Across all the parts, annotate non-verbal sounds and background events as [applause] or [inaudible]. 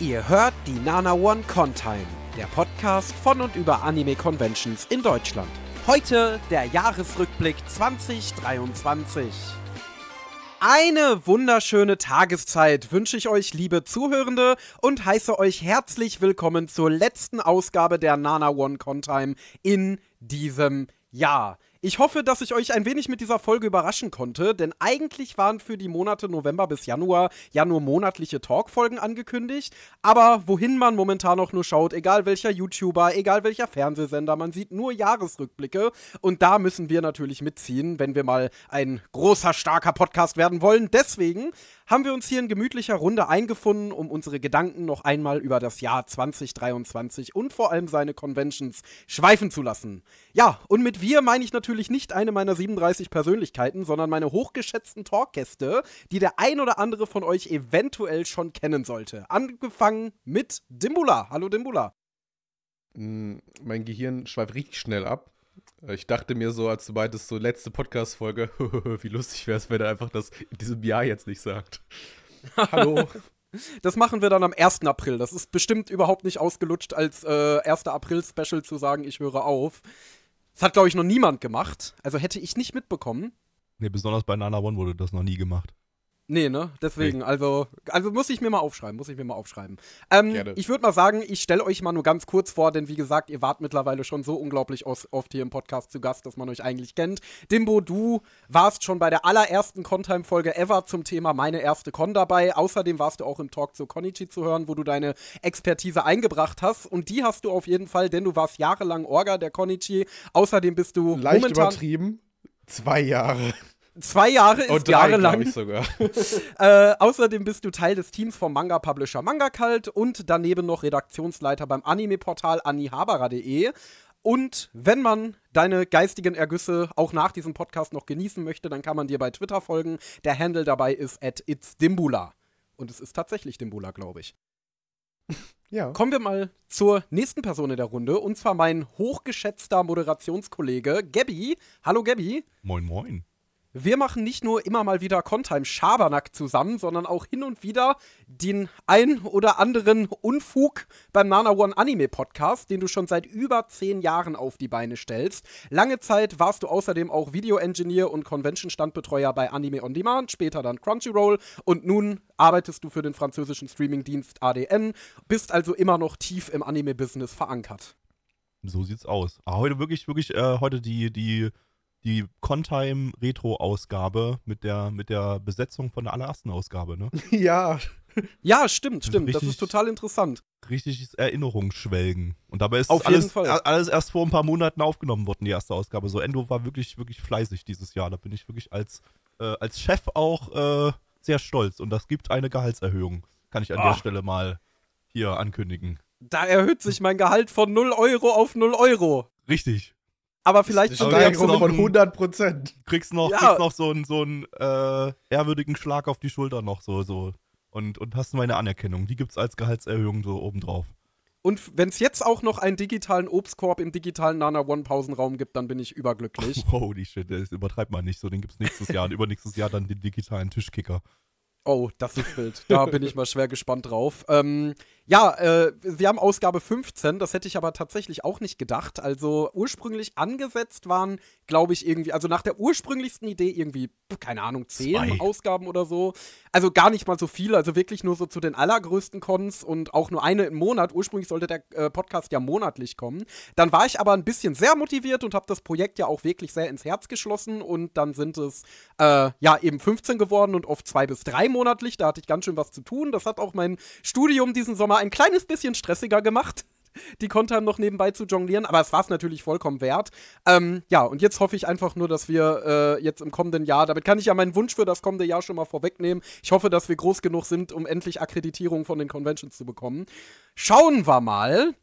Ihr hört die Nana One Contime, der Podcast von und über Anime Conventions in Deutschland. Heute der Jahresrückblick 2023. Eine wunderschöne Tageszeit wünsche ich euch, liebe Zuhörende, und heiße euch herzlich willkommen zur letzten Ausgabe der Nana One Contime in diesem Jahr. Ich hoffe, dass ich euch ein wenig mit dieser Folge überraschen konnte, denn eigentlich waren für die Monate November bis Januar ja nur monatliche Talkfolgen angekündigt. Aber wohin man momentan auch nur schaut, egal welcher YouTuber, egal welcher Fernsehsender, man sieht nur Jahresrückblicke. Und da müssen wir natürlich mitziehen, wenn wir mal ein großer, starker Podcast werden wollen. Deswegen haben wir uns hier in gemütlicher Runde eingefunden, um unsere Gedanken noch einmal über das Jahr 2023 und vor allem seine Conventions schweifen zu lassen. Ja, und mit wir meine ich natürlich nicht eine meiner 37 Persönlichkeiten, sondern meine hochgeschätzten Talkgäste, die der ein oder andere von euch eventuell schon kennen sollte. Angefangen mit Dimbula. Hallo Dimbula. Mm, mein Gehirn schweift richtig schnell ab. Ich dachte mir so, als du meintest, so letzte Podcast-Folge, [laughs] wie lustig wäre es, wenn er einfach das in diesem Jahr jetzt nicht sagt. [laughs] Hallo. Das machen wir dann am 1. April. Das ist bestimmt überhaupt nicht ausgelutscht, als äh, 1. April-Special zu sagen, ich höre auf. Das hat, glaube ich, noch niemand gemacht. Also hätte ich nicht mitbekommen. Nee, besonders bei Nana One wurde das noch nie gemacht. Nee, ne? Deswegen, nee. also, also muss ich mir mal aufschreiben, muss ich mir mal aufschreiben. Ähm, Gerne. Ich würde mal sagen, ich stelle euch mal nur ganz kurz vor, denn wie gesagt, ihr wart mittlerweile schon so unglaublich oft hier im Podcast zu Gast, dass man euch eigentlich kennt. Dimbo, du warst schon bei der allerersten Contime-Folge ever zum Thema meine erste Con dabei. Außerdem warst du auch im Talk zu Konichi zu hören, wo du deine Expertise eingebracht hast. Und die hast du auf jeden Fall, denn du warst jahrelang Orga der Konichi. Außerdem bist du Leicht momentan übertrieben. Zwei Jahre. Zwei Jahre ist Und drei, jahrelang. Ich sogar. [laughs] äh, außerdem bist du Teil des Teams vom Manga-Publisher Manga Cult und daneben noch Redaktionsleiter beim Anime-Portal anihabara.de. Und wenn man deine geistigen Ergüsse auch nach diesem Podcast noch genießen möchte, dann kann man dir bei Twitter folgen. Der Handle dabei ist at itsdimbula. Und es ist tatsächlich Dimbula, glaube ich. Ja. Kommen wir mal zur nächsten Person in der Runde, und zwar mein hochgeschätzter Moderationskollege Gabby. Hallo Gabby. Moin, moin. Wir machen nicht nur immer mal wieder Contime Schabernack zusammen, sondern auch hin und wieder den ein oder anderen Unfug beim Nana One Anime Podcast, den du schon seit über zehn Jahren auf die Beine stellst. Lange Zeit warst du außerdem auch Video-Engineer und Convention-Standbetreuer bei Anime On Demand, später dann Crunchyroll und nun arbeitest du für den französischen Streamingdienst ADN, bist also immer noch tief im Anime-Business verankert. So sieht's aus. Aber heute wirklich, wirklich, äh, heute die, die die Contime Retro-Ausgabe mit der, mit der Besetzung von der allerersten Ausgabe, ne? [laughs] ja. Ja, stimmt, stimmt. Richtig, das ist total interessant. Richtiges Erinnerungsschwelgen. Und dabei ist Auf alles, alles erst vor ein paar Monaten aufgenommen worden, die erste Ausgabe. So, Endo war wirklich, wirklich fleißig dieses Jahr. Da bin ich wirklich als, äh, als Chef auch äh, sehr stolz. Und das gibt eine Gehaltserhöhung. Kann ich an oh. der ah. Stelle mal hier ankündigen. Da erhöht sich mein Gehalt von 0 Euro auf 0 Euro. Richtig. Aber vielleicht schon ja von 100 Prozent. Kriegst noch, ja. kriegst noch so einen so äh, ehrwürdigen Schlag auf die Schulter noch so so und und hast meine Anerkennung. Die gibt's als Gehaltserhöhung so obendrauf. Und wenn es jetzt auch noch einen digitalen Obstkorb im digitalen Nana One Pausenraum gibt, dann bin ich überglücklich. [laughs] Holy shit, das übertreibt man nicht so. Den gibt's nächstes Jahr und [laughs] übernächstes Jahr dann den digitalen Tischkicker. Oh, das ist wild. Da bin ich mal schwer gespannt drauf. Ähm, ja, äh, wir haben Ausgabe 15, das hätte ich aber tatsächlich auch nicht gedacht. Also ursprünglich angesetzt waren, glaube ich, irgendwie, also nach der ursprünglichsten Idee irgendwie, keine Ahnung, zehn Zwei. Ausgaben oder so. Also gar nicht mal so viele, also wirklich nur so zu den allergrößten Cons und auch nur eine im Monat. Ursprünglich sollte der äh, Podcast ja monatlich kommen. Dann war ich aber ein bisschen sehr motiviert und habe das Projekt ja auch wirklich sehr ins Herz geschlossen und dann sind es äh, ja eben 15 geworden und oft zwei bis drei monatlich. Da hatte ich ganz schön was zu tun. Das hat auch mein Studium diesen Sommer ein kleines bisschen stressiger gemacht [laughs] die Contime noch nebenbei zu jonglieren, aber es war es natürlich vollkommen wert. Ähm, ja, und jetzt hoffe ich einfach nur, dass wir äh, jetzt im kommenden Jahr, damit kann ich ja meinen Wunsch für das kommende Jahr schon mal vorwegnehmen. Ich hoffe, dass wir groß genug sind, um endlich Akkreditierung von den Conventions zu bekommen. Schauen wir mal.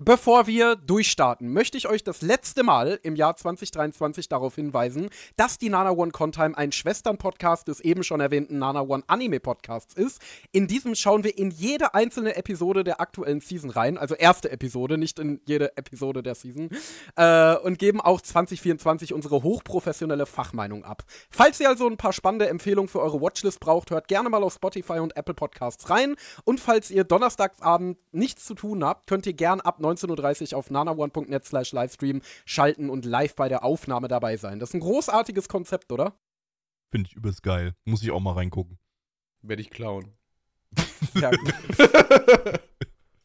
Bevor wir durchstarten, möchte ich euch das letzte Mal im Jahr 2023 darauf hinweisen, dass die Nana One Contime ein Schwestern-Podcast des eben schon erwähnten Nana One Anime Podcasts ist. In diesem schauen wir in jede einzelne Episode der aktuellen Season rein, also erste Episode, nicht in jede Episode der Season, äh, und geben auch 2024 unsere hochprofessionelle Fachmeinung ab. Falls ihr also ein paar spannende Empfehlungen für eure Watchlist braucht, hört gerne mal auf Spotify und Apple Podcasts rein. Und falls ihr donnerstagsabend nichts zu tun habt, könnt ihr gerne ab 19.30 Uhr auf nanaone.net slash Livestream schalten und live bei der Aufnahme dabei sein. Das ist ein großartiges Konzept, oder? Finde ich übelst geil. Muss ich auch mal reingucken. Werde ich klauen. [laughs] Ja,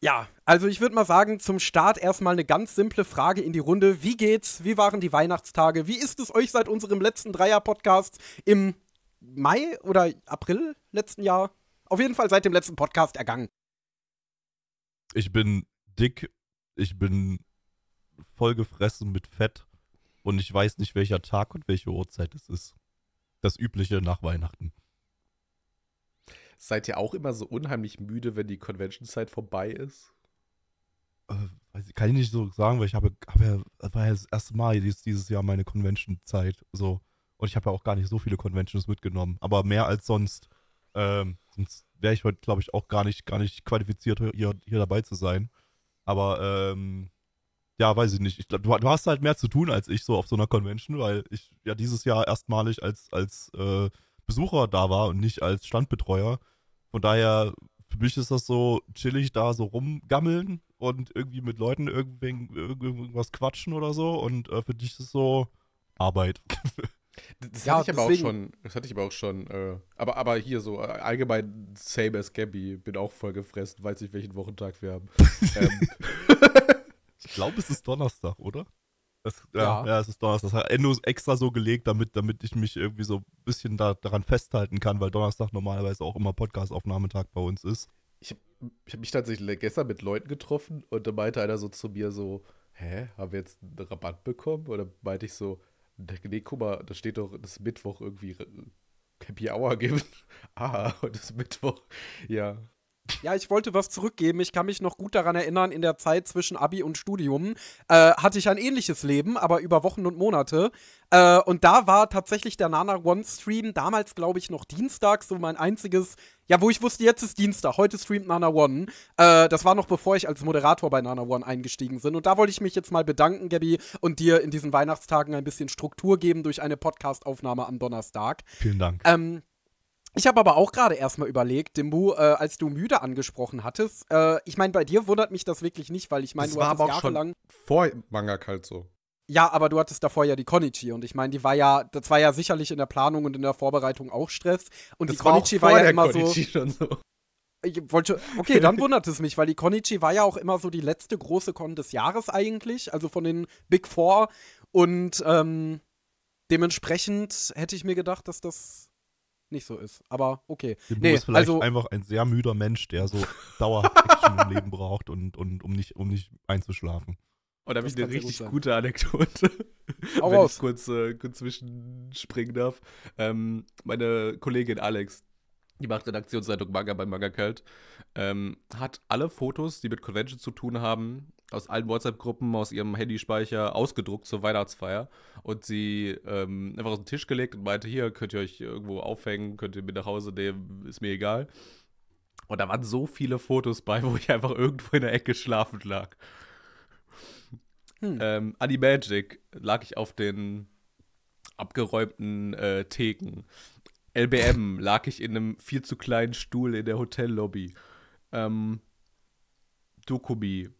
ja, also ich würde mal sagen, zum Start erstmal eine ganz simple Frage in die Runde. Wie geht's? Wie waren die Weihnachtstage? Wie ist es euch seit unserem letzten Dreier-Podcast im Mai oder April letzten Jahr? Auf jeden Fall seit dem letzten Podcast ergangen. Ich bin dick ich bin vollgefressen mit Fett und ich weiß nicht, welcher Tag und welche Uhrzeit es ist. Das Übliche nach Weihnachten. Seid ihr auch immer so unheimlich müde, wenn die Convention-Zeit vorbei ist? Äh, kann ich nicht so sagen, weil ich habe, habe ja, das war ja das erste Mal dieses, dieses Jahr meine Convention-Zeit. So. Und ich habe ja auch gar nicht so viele Conventions mitgenommen, aber mehr als sonst. Ähm, sonst wäre ich heute, glaube ich, auch gar nicht, gar nicht qualifiziert, hier, hier dabei zu sein. Aber ähm, ja, weiß ich nicht. Ich glaub, du, du, hast halt mehr zu tun als ich so auf so einer Convention, weil ich ja dieses Jahr erstmalig als, als äh, Besucher da war und nicht als Standbetreuer. Von daher, für mich ist das so chillig da so rumgammeln und irgendwie mit Leuten irgendwas quatschen oder so. Und äh, für dich ist es so Arbeit. [laughs] Das ja, hatte ich aber auch schon, das hatte ich aber auch schon, äh, aber, aber hier so, äh, allgemein same as Gabby, bin auch voll gefressen, weiß nicht, welchen Wochentag wir haben. [laughs] ähm. Ich glaube, es ist Donnerstag, oder? Das, ja, ja. es ist Donnerstag. Das hat Endo extra so gelegt, damit, damit ich mich irgendwie so ein bisschen da, daran festhalten kann, weil Donnerstag normalerweise auch immer Podcast-Aufnahmetag bei uns ist. Ich habe ich hab mich tatsächlich gestern mit Leuten getroffen und da meinte einer so zu mir so, hä, haben wir jetzt einen Rabatt bekommen? Oder meinte ich so, Nee, guck mal, da steht doch, dass Mittwoch irgendwie Happy Hour gibt. [laughs] ah, heute ist Mittwoch. Ja. Ja, ich wollte was zurückgeben. Ich kann mich noch gut daran erinnern, in der Zeit zwischen Abi und Studium äh, hatte ich ein ähnliches Leben, aber über Wochen und Monate. Äh, und da war tatsächlich der Nana One Stream damals, glaube ich, noch Dienstag, so mein einziges, ja, wo ich wusste, jetzt ist Dienstag, heute streamt Nana One. Äh, das war noch bevor ich als Moderator bei Nana One eingestiegen bin. Und da wollte ich mich jetzt mal bedanken, Gabby, und dir in diesen Weihnachtstagen ein bisschen Struktur geben durch eine Podcastaufnahme am Donnerstag. Vielen Dank. Ähm, ich habe aber auch gerade erstmal überlegt, Dimbu, äh, als du müde angesprochen hattest. Äh, ich meine, bei dir wundert mich das wirklich nicht, weil ich meine, du war hattest aber auch jahrelang. Schon vor Manga kalt so. Ja, aber du hattest davor ja die Konichi und ich meine, die war ja, das war ja sicherlich in der Planung und in der Vorbereitung auch Stress. Und das die Konichi war, war ja immer Konichi so. so. Ich wollte, okay, dann [laughs] wundert es mich, weil die Konichi war ja auch immer so die letzte große Con des Jahres eigentlich, also von den Big Four. Und ähm, dementsprechend hätte ich mir gedacht, dass das nicht so ist. Aber okay. Du nee, ist vielleicht also, einfach ein sehr müder Mensch, der so [laughs] dauerhaft Action im Leben braucht und, und um, nicht, um nicht einzuschlafen. Oh, da habe ich eine richtig gut gute Anekdote. [laughs] Auch wenn ich kurz, äh, kurz zwischenspringen darf. Ähm, meine Kollegin Alex, die macht Redaktionsleitung Manga bei Manga Kalt, ähm, hat alle Fotos, die mit Convention zu tun haben, aus allen WhatsApp-Gruppen, aus ihrem Handyspeicher ausgedruckt zur Weihnachtsfeier und sie ähm, einfach auf den Tisch gelegt und meinte, hier könnt ihr euch irgendwo aufhängen, könnt ihr mit nach Hause nehmen, ist mir egal. Und da waren so viele Fotos bei, wo ich einfach irgendwo in der Ecke schlafend lag. Hm. Ähm, Animagic lag ich auf den abgeräumten äh, Theken. LBM lag ich in einem viel zu kleinen Stuhl in der Hotellobby. Ähm, Dokubi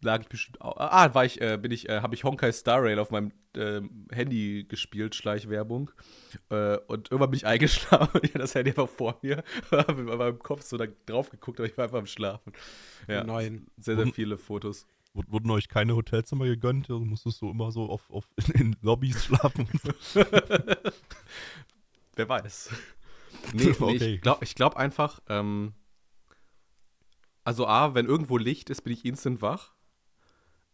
lag ich bestimmt auch. Ah, war ich, äh, bin ich, äh, habe ich Honkai Star Rail auf meinem äh, Handy gespielt, Schleichwerbung. Äh, und irgendwann bin ich [laughs] eingeschlafen. ich hatte das Handy einfach vor mir. [laughs] habe mit meinem Kopf so da drauf geguckt, aber ich war einfach am Schlafen. Ja, Nein. Sehr, sehr viele Fotos. Wurden euch keine Hotelzimmer gegönnt? Also musstest du immer so auf, auf [laughs] in Lobbys schlafen? Wer weiß. Nee, okay. nee ich glaube ich glaub einfach, ähm, also A, wenn irgendwo Licht ist, bin ich instant wach.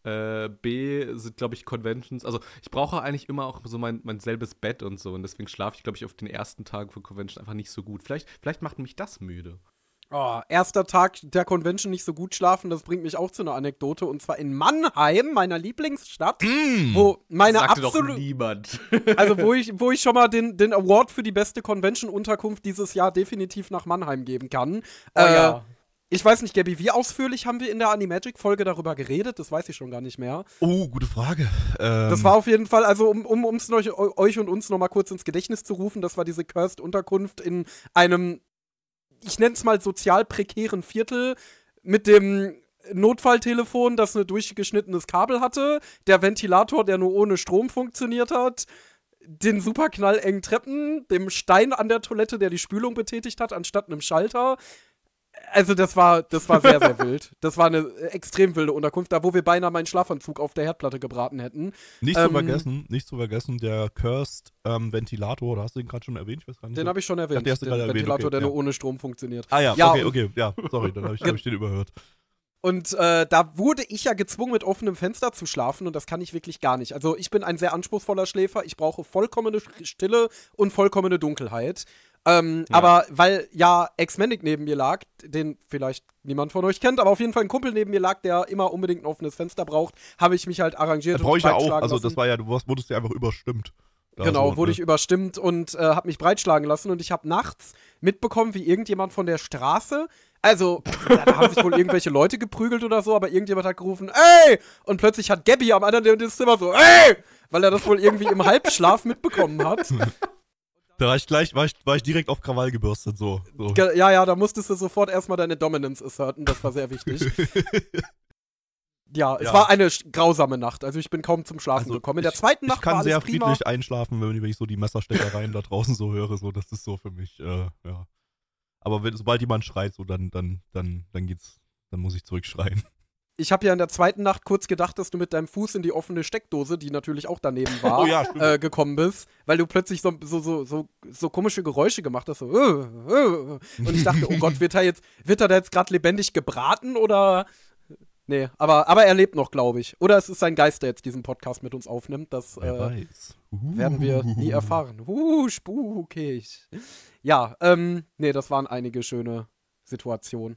Äh, B sind, glaube ich, Conventions. Also ich brauche eigentlich immer auch so mein, mein selbes Bett und so. Und deswegen schlafe ich, glaube ich, auf den ersten Tagen von Convention einfach nicht so gut. Vielleicht, vielleicht macht mich das müde. Oh, erster Tag der Convention nicht so gut schlafen, das bringt mich auch zu einer Anekdote. Und zwar in Mannheim, meiner Lieblingsstadt, mm, wo meine absolute. niemand. [laughs] also, wo ich, wo ich schon mal den, den Award für die beste Convention-Unterkunft dieses Jahr definitiv nach Mannheim geben kann. Oh äh, ja. Ich weiß nicht, Gabby, wie ausführlich haben wir in der Animagic-Folge darüber geredet? Das weiß ich schon gar nicht mehr. Oh, gute Frage. Ähm das war auf jeden Fall, also um, um um's euch, euch und uns nochmal kurz ins Gedächtnis zu rufen, das war diese Cursed-Unterkunft in einem ich nenne es mal sozial prekären Viertel mit dem Notfalltelefon, das ein durchgeschnittenes Kabel hatte, der Ventilator, der nur ohne Strom funktioniert hat, den super knallengen Treppen, dem Stein an der Toilette, der die Spülung betätigt hat, anstatt einem Schalter. Also das war, das war sehr, sehr [laughs] wild. Das war eine extrem wilde Unterkunft, da wo wir beinahe meinen Schlafanzug auf der Herdplatte gebraten hätten. Nicht ähm, zu vergessen, nicht zu vergessen, der Cursed ähm, Ventilator, da hast du den gerade schon erwähnt? Ich weiß gar nicht. Den habe ich schon erwähnt. Ja, den Ventilator, okay, der ja. nur ohne Strom funktioniert. Ah ja, ja okay, okay, ja, sorry, dann habe ich, hab ich den überhört. Und äh, da wurde ich ja gezwungen, mit offenem Fenster zu schlafen und das kann ich wirklich gar nicht. Also ich bin ein sehr anspruchsvoller Schläfer. Ich brauche vollkommene Stille und vollkommene Dunkelheit. Ähm, ja. Aber weil ja Ex-Manic neben mir lag, den vielleicht niemand von euch kennt, aber auf jeden Fall ein Kumpel neben mir lag, der immer unbedingt ein offenes Fenster braucht, habe ich mich halt arrangiert. Brauche ich ja auch, also das war ja, du wurdest ja einfach überstimmt. Genau, so, wurde ne? ich überstimmt und äh, habe mich breitschlagen lassen und ich habe nachts mitbekommen, wie irgendjemand von der Straße, also da haben sich wohl irgendwelche Leute geprügelt oder so, aber irgendjemand hat gerufen, ey! Und plötzlich hat Gabby am anderen Ende des Zimmers so, ey! Weil er das wohl irgendwie im Halbschlaf mitbekommen hat. [laughs] Da war ich gleich, war ich, war ich direkt auf Krawall gebürstet, so. so. Ja, ja, da musstest du sofort erstmal deine Dominance asserten, das war sehr wichtig. [laughs] ja, es ja. war eine grausame Nacht, also ich bin kaum zum Schlafen also gekommen. In der zweiten Nacht ich kann war sehr prima. friedlich einschlafen, wenn ich so die Messersteckereien da draußen so höre, so, das ist so für mich, äh, ja. Aber wenn, sobald jemand schreit, so, dann, dann, dann, dann geht's, dann muss ich zurückschreien ich habe ja in der zweiten Nacht kurz gedacht, dass du mit deinem Fuß in die offene Steckdose, die natürlich auch daneben war, [laughs] oh ja, äh, gekommen bist, weil du plötzlich so, so, so, so, komische Geräusche gemacht hast. So, äh, äh. Und ich dachte, oh Gott, wird er jetzt, wird er da jetzt gerade lebendig gebraten oder. Nee, aber, aber er lebt noch, glaube ich. Oder es ist sein Geist, der jetzt diesen Podcast mit uns aufnimmt. Das äh, uh. werden wir nie erfahren. Uh, spukig. Ja, ähm, nee, das waren einige schöne Situationen.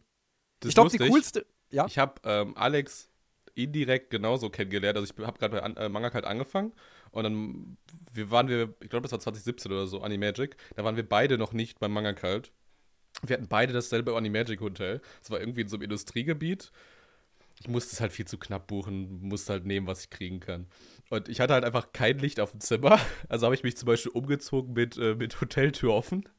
Das ich glaube, die coolste. Ja? Ich habe ähm, Alex indirekt genauso kennengelernt. Also ich habe gerade bei äh, Manga halt angefangen und dann wir waren wir, ich glaube das war 2017 oder so, Animagic, da waren wir beide noch nicht beim Manga Kalt. Wir hatten beide dasselbe Animagic Hotel. Es war irgendwie in so einem Industriegebiet. Ich musste es halt viel zu knapp buchen, musste halt nehmen, was ich kriegen kann. Und ich hatte halt einfach kein Licht auf dem Zimmer. [laughs] Also habe ich mich zum Beispiel umgezogen mit, äh, mit Hoteltür offen.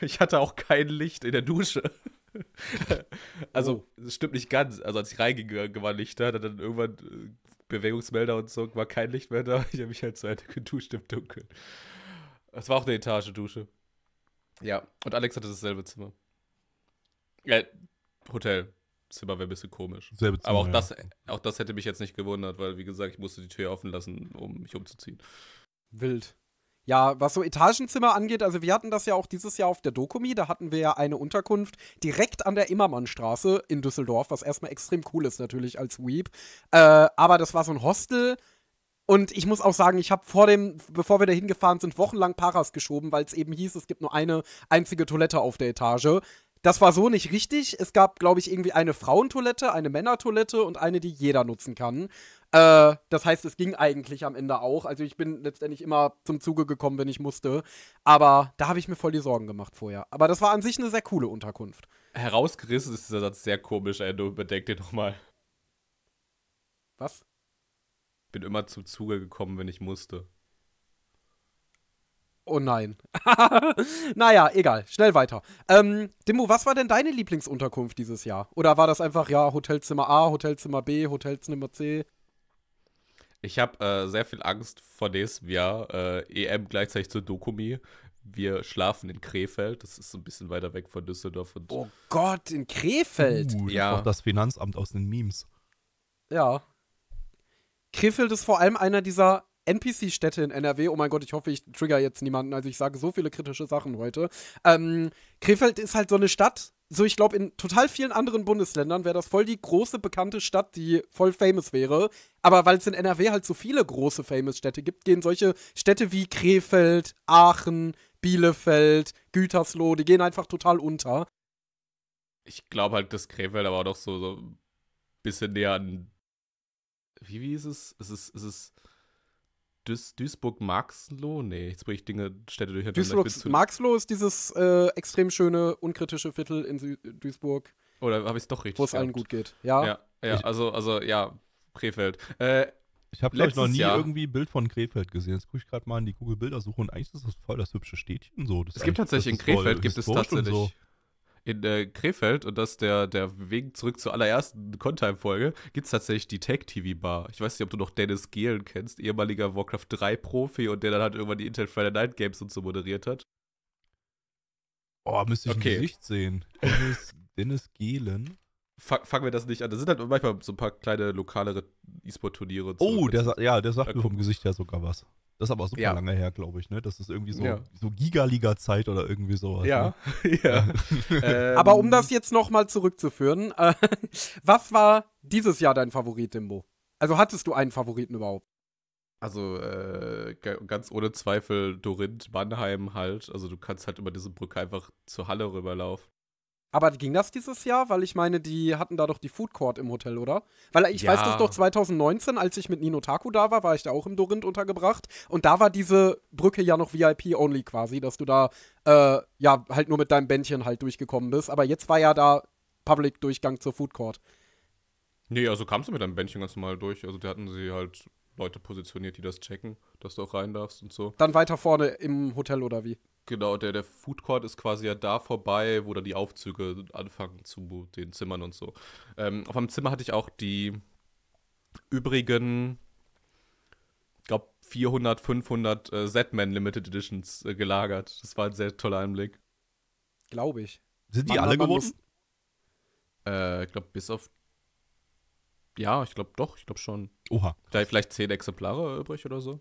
Ich hatte auch kein Licht in der Dusche. [laughs] also, oh. das stimmt nicht ganz. Also, als ich reingegangen war, Lichter, dann, dann irgendwann äh, Bewegungsmelder und so, war kein Licht mehr da. [laughs] Ich habe mich halt zu Ende geduscht im Dunkeln. Es war auch eine Etagedusche. Ja, und Alex hatte dasselbe Zimmer. Ja, Hotelzimmer wäre ein bisschen komisch. Zimmer, Aber auch, ja. das, auch das hätte mich jetzt nicht gewundert, weil, wie gesagt, ich musste die Tür offen lassen, um mich umzuziehen. Wild. Ja, was so Etagenzimmer angeht, also wir hatten das ja auch dieses Jahr auf der Dokumi, da hatten wir ja eine Unterkunft direkt an der Immermannstraße in Düsseldorf, was erstmal extrem cool ist natürlich als Weep. Äh, aber das war so ein Hostel. Und ich muss auch sagen, ich habe vor dem, bevor wir da hingefahren sind, wochenlang Paras geschoben, weil es eben hieß, es gibt nur eine einzige Toilette auf der Etage. Das war so nicht richtig. Es gab, glaube ich, irgendwie eine Frauentoilette, eine Männertoilette und eine, die jeder nutzen kann. Äh, das heißt, es ging eigentlich am Ende auch. Also ich bin letztendlich immer zum Zuge gekommen, wenn ich musste. Aber da habe ich mir voll die Sorgen gemacht vorher. Aber das war an sich eine sehr coole Unterkunft. Herausgerissen ist dieser Satz sehr komisch, ey. Du überdenk dir nochmal. Was? Bin immer zum Zuge gekommen, wenn ich musste. Oh nein. [laughs] naja, egal. Schnell weiter. Ähm, Dimmo, was war denn deine Lieblingsunterkunft dieses Jahr? Oder war das einfach, ja, Hotelzimmer A, Hotelzimmer B, Hotelzimmer C? Ich habe äh, sehr viel Angst vor nächstem Jahr. Äh, EM gleichzeitig zur Dokumi. Wir schlafen in Krefeld. Das ist so ein bisschen weiter weg von Düsseldorf. oh Gott, in Krefeld? Uh, ja. Auch das Finanzamt aus den Memes. Ja. Krefeld ist vor allem einer dieser NPC-Städte in NRW. Oh mein Gott, ich hoffe, ich trigger jetzt niemanden. Also ich sage so viele kritische Sachen heute. Ähm, Krefeld ist halt so eine Stadt. So, ich glaube, in total vielen anderen Bundesländern wäre das voll die große, bekannte Stadt, die voll famous wäre. Aber weil es in NRW halt so viele große, famous Städte gibt, gehen solche Städte wie Krefeld, Aachen, Bielefeld, Gütersloh, die gehen einfach total unter. Ich glaube halt, dass Krefeld aber noch so, so ein bisschen näher an. Wie, wie ist es? Ist es, ist es Duis Duisburg-Marxloh? Nee, jetzt bringe ich Dinge, Städte durcheinander. Duisburg-Marxloh ist dieses äh, extrem schöne, unkritische Viertel in Sü Duisburg. Oder habe ich es doch richtig Wo es allen gut geht. Ja, ja, ja also, also ja, Krefeld. Äh, ich habe noch nie Jahr. irgendwie ein Bild von Krefeld gesehen. Jetzt gucke ich gerade mal in die Google-Bildersuche und eigentlich ist das voll das hübsche Städtchen so. Das es gibt tatsächlich in Krefeld, gibt es tatsächlich so. In äh, Krefeld, und das der, der Weg zurück zur allerersten Contime-Folge, gibt es tatsächlich die Tech-TV-Bar. Ich weiß nicht, ob du noch Dennis Gehlen kennst, ehemaliger Warcraft 3-Profi und der dann halt irgendwann die Intel Friday Night Games und so moderiert hat. Oh, müsste ich okay. ein Gesicht sehen. Dennis, [laughs] Dennis Gehlen fangen wir das nicht an. Das sind halt manchmal so ein paar kleine lokalere E-Sport-Turniere. Oh, der, ja, der sagt mir vom Gesicht her sogar was. Das ist aber super ja. lange her, glaube ich, ne? Das ist irgendwie so, ja. so Giga-Liga-Zeit oder irgendwie sowas. Ja, ne? [laughs] ja. ähm, aber um das jetzt nochmal zurückzuführen, äh, [laughs] was war dieses Jahr dein Favorit, Dimbo? Also hattest du einen Favoriten überhaupt? Also äh, ganz ohne Zweifel Dorinth, Mannheim halt. Also du kannst halt über diese Brücke einfach zur Halle rüberlaufen. Aber ging das dieses Jahr? Weil ich meine, die hatten da doch die Food Court im Hotel, oder? Weil ich ja. weiß das doch 2019, als ich mit Nino Taku da war, war ich da auch im Dorinth untergebracht. Und da war diese Brücke ja noch VIP-only quasi, dass du da äh, ja halt nur mit deinem Bändchen halt durchgekommen bist. Aber jetzt war ja da Public-Durchgang zur Food Court. Nee, also kamst du mit deinem Bändchen ganz normal durch. Also da hatten sie halt Leute positioniert, die das checken, dass du auch rein darfst und so. Dann weiter vorne im Hotel oder wie? Genau, der, der Food Court ist quasi ja da vorbei, wo dann die Aufzüge anfangen zu den Zimmern und so. Ähm, auf einem Zimmer hatte ich auch die übrigen, ich glaube, 400, 500 äh, Z-Man Limited Editions äh, gelagert. Das war ein sehr toller Einblick. Glaube ich. Sind die man, alle geworden? Äh, ich glaube, bis auf. Ja, ich glaube doch, ich glaube schon. Oha. Da vielleicht zehn Exemplare übrig oder so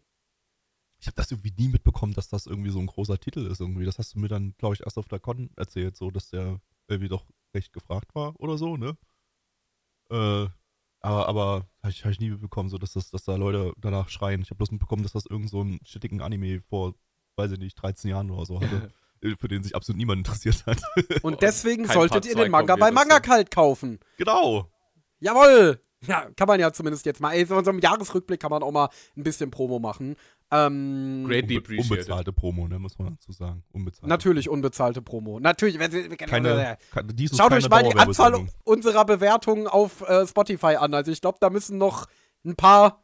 ich habe das irgendwie nie mitbekommen, dass das irgendwie so ein großer Titel ist irgendwie. Das hast du mir dann, glaube ich, erst auf der Con erzählt, so, dass der irgendwie doch recht gefragt war oder so, ne? Äh, aber, aber habe ich, hab ich nie mitbekommen, so, dass, das, dass da Leute danach schreien. Ich habe bloß mitbekommen, dass das irgend so ein shittigen Anime vor, weiß ich nicht, 13 Jahren oder so hatte. [laughs] für den sich absolut niemand interessiert hat. Und deswegen solltet ihr den Manga bei Manga Kalt kaufen. Genau. Jawoll! Ja, kann man ja zumindest jetzt mal. Ey, so einem Jahresrückblick kann man auch mal ein bisschen Promo machen. Ähm, Greatly appreciated. Unbezahlte Promo, ne, muss man dazu sagen. Unbezahlte. Natürlich unbezahlte Promo. Natürlich. Keine, keine, Schaut euch mal die Anzahl unserer Bewertungen auf äh, Spotify an. Also ich glaube, da müssen noch ein paar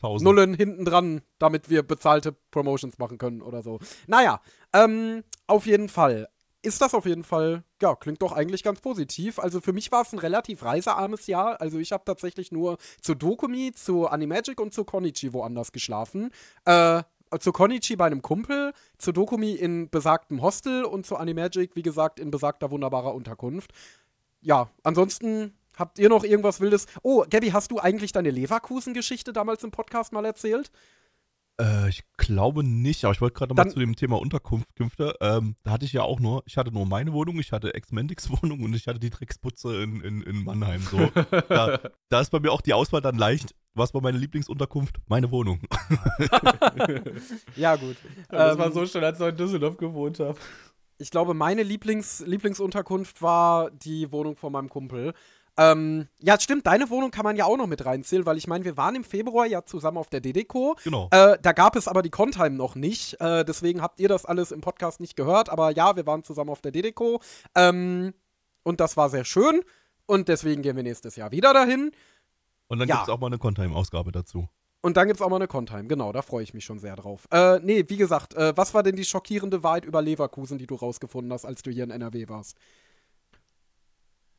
Tausend. Nullen hinten dran, damit wir bezahlte Promotions machen können oder so. Naja, ähm, auf jeden Fall ist das auf jeden Fall, ja, klingt doch eigentlich ganz positiv. Also für mich war es ein relativ reisearmes Jahr. Also ich habe tatsächlich nur zu Dokumi, zu Animagic und zu Konichi woanders geschlafen. Äh, zu Konichi bei einem Kumpel, zu Dokumi in besagtem Hostel und zu Animagic, wie gesagt, in besagter wunderbarer Unterkunft. Ja, ansonsten habt ihr noch irgendwas Wildes? Oh, Gabby, hast du eigentlich deine Leverkusen-Geschichte damals im Podcast mal erzählt? Äh, ich glaube nicht, aber ich wollte gerade mal zu dem Thema Unterkünfte. Ähm, da hatte ich ja auch nur, ich hatte nur meine Wohnung, ich hatte Ex-Mendix Wohnung und ich hatte die Drecksputze in, in, in Mannheim. So. [laughs] da, da, ist bei mir auch die Auswahl dann leicht. Was war meine Lieblingsunterkunft? Meine Wohnung. [laughs] ja, gut. Das ähm, war so schön, als ich in Düsseldorf gewohnt habe. Ich glaube, meine Lieblings Lieblingsunterkunft war die Wohnung von meinem Kumpel. Ähm, ja, stimmt, deine Wohnung kann man ja auch noch mit reinzählen, weil ich meine, wir waren im Februar ja zusammen auf der DDCO. Genau. Äh, da gab es aber die Contime noch nicht. Äh, deswegen habt ihr das alles im Podcast nicht gehört. Aber ja, wir waren zusammen auf der DDCO. Ähm, und das war sehr schön. Und deswegen gehen wir nächstes Jahr wieder dahin. Und dann ja. gibt es auch mal eine Contime-Ausgabe dazu. Und dann gibt es auch mal eine Contime, genau, da freue ich mich schon sehr drauf. Äh, nee, wie gesagt, äh, was war denn die schockierende Wahrheit über Leverkusen, die du rausgefunden hast, als du hier in NRW warst?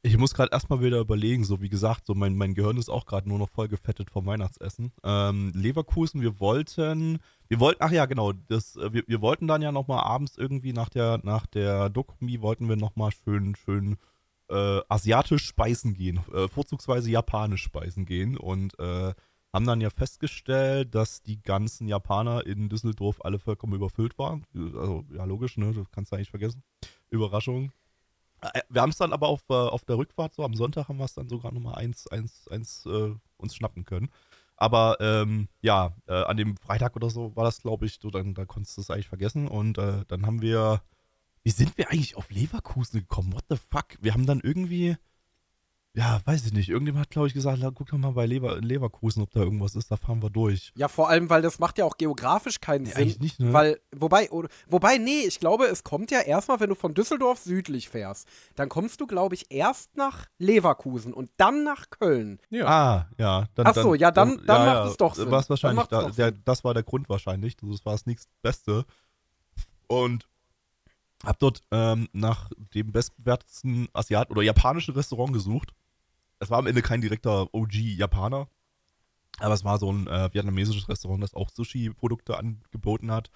Ich muss gerade erstmal wieder überlegen, so wie gesagt, so mein, mein Gehirn ist auch gerade nur noch voll gefettet vom Weihnachtsessen. Ähm, Leverkusen, wir wollten, wir wollten, ach ja, genau, das, äh, wir, wir wollten dann ja nochmal abends irgendwie nach der, nach der Dokumi wollten wir nochmal schön, schön äh, asiatisch speisen gehen, äh, vorzugsweise japanisch speisen gehen und äh, haben dann ja festgestellt, dass die ganzen Japaner in Düsseldorf alle vollkommen überfüllt waren. Also, ja, logisch, ne, das kannst du eigentlich vergessen. Überraschung. Äh, wir haben es dann aber auf, äh, auf der Rückfahrt, so am Sonntag haben wir es dann sogar nochmal eins, eins, eins äh, uns schnappen können. Aber ähm, ja, äh, an dem Freitag oder so war das, glaube ich, so, dann, da konntest du es eigentlich vergessen. Und äh, dann haben wir wie sind wir eigentlich auf Leverkusen gekommen? What the fuck? Wir haben dann irgendwie, ja, weiß ich nicht. Irgendjemand hat, glaube ich, gesagt, guck doch mal bei Lever Leverkusen, ob da irgendwas ist, da fahren wir durch. Ja, vor allem, weil das macht ja auch geografisch keinen nee, Sinn. Nicht, ne? Weil, wobei, wobei, nee, ich glaube, es kommt ja erstmal, wenn du von Düsseldorf südlich fährst, dann kommst du, glaube ich, erst nach Leverkusen und dann nach Köln. Ja. Ah, ja. Dann, Ach so, ja, dann, dann, dann ja, macht ja, es doch Sinn. War's wahrscheinlich, da, der, das war der Grund wahrscheinlich. Das war das nächste Beste. Und hab dort ähm, nach dem bestbewertetsten Asiat- oder japanischen Restaurant gesucht es war am Ende kein direkter OG-Japaner, aber es war so ein äh, vietnamesisches Restaurant, das auch Sushi-Produkte angeboten hat.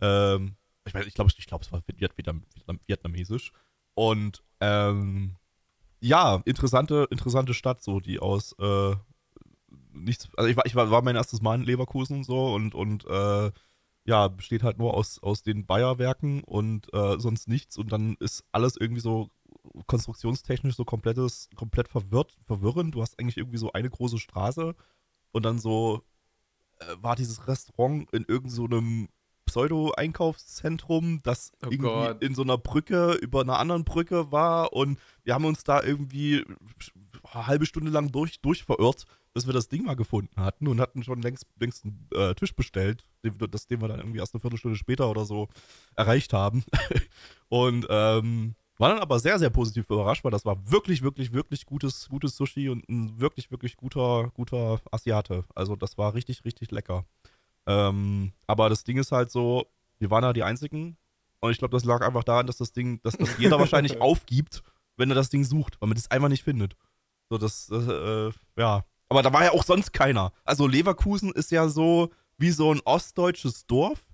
Ähm, ich ich glaube, ich glaub, es war Vietnam, vietnamesisch. Und ähm, ja, interessante, interessante Stadt, so, die aus äh, nichts, also ich war, ich war, mein erstes Mal in Leverkusen so und, und äh, ja, besteht halt nur aus, aus den Bayerwerken und äh, sonst nichts und dann ist alles irgendwie so konstruktionstechnisch so komplettes, komplett verwirrt, verwirrend. Du hast eigentlich irgendwie so eine große Straße und dann so äh, war dieses Restaurant in irgendeinem so Pseudo-Einkaufszentrum, das oh irgendwie Gott. in so einer Brücke über einer anderen Brücke war und wir haben uns da irgendwie eine halbe Stunde lang durch, durch verirrt, bis wir das Ding mal gefunden hatten und hatten schon längst, längst einen äh, Tisch bestellt, den, das, den wir dann irgendwie erst eine Viertelstunde später oder so erreicht haben. [laughs] und ähm, war dann aber sehr, sehr positiv überrascht, weil das war wirklich, wirklich, wirklich gutes, gutes Sushi und ein wirklich, wirklich guter, guter Asiate. Also das war richtig, richtig lecker. Ähm, aber das Ding ist halt so, wir waren da die Einzigen. Und ich glaube, das lag einfach daran, dass das Ding, dass das jeder [laughs] wahrscheinlich aufgibt, wenn er das Ding sucht, weil man das einfach nicht findet. So, das, das äh, ja. Aber da war ja auch sonst keiner. Also Leverkusen ist ja so wie so ein ostdeutsches Dorf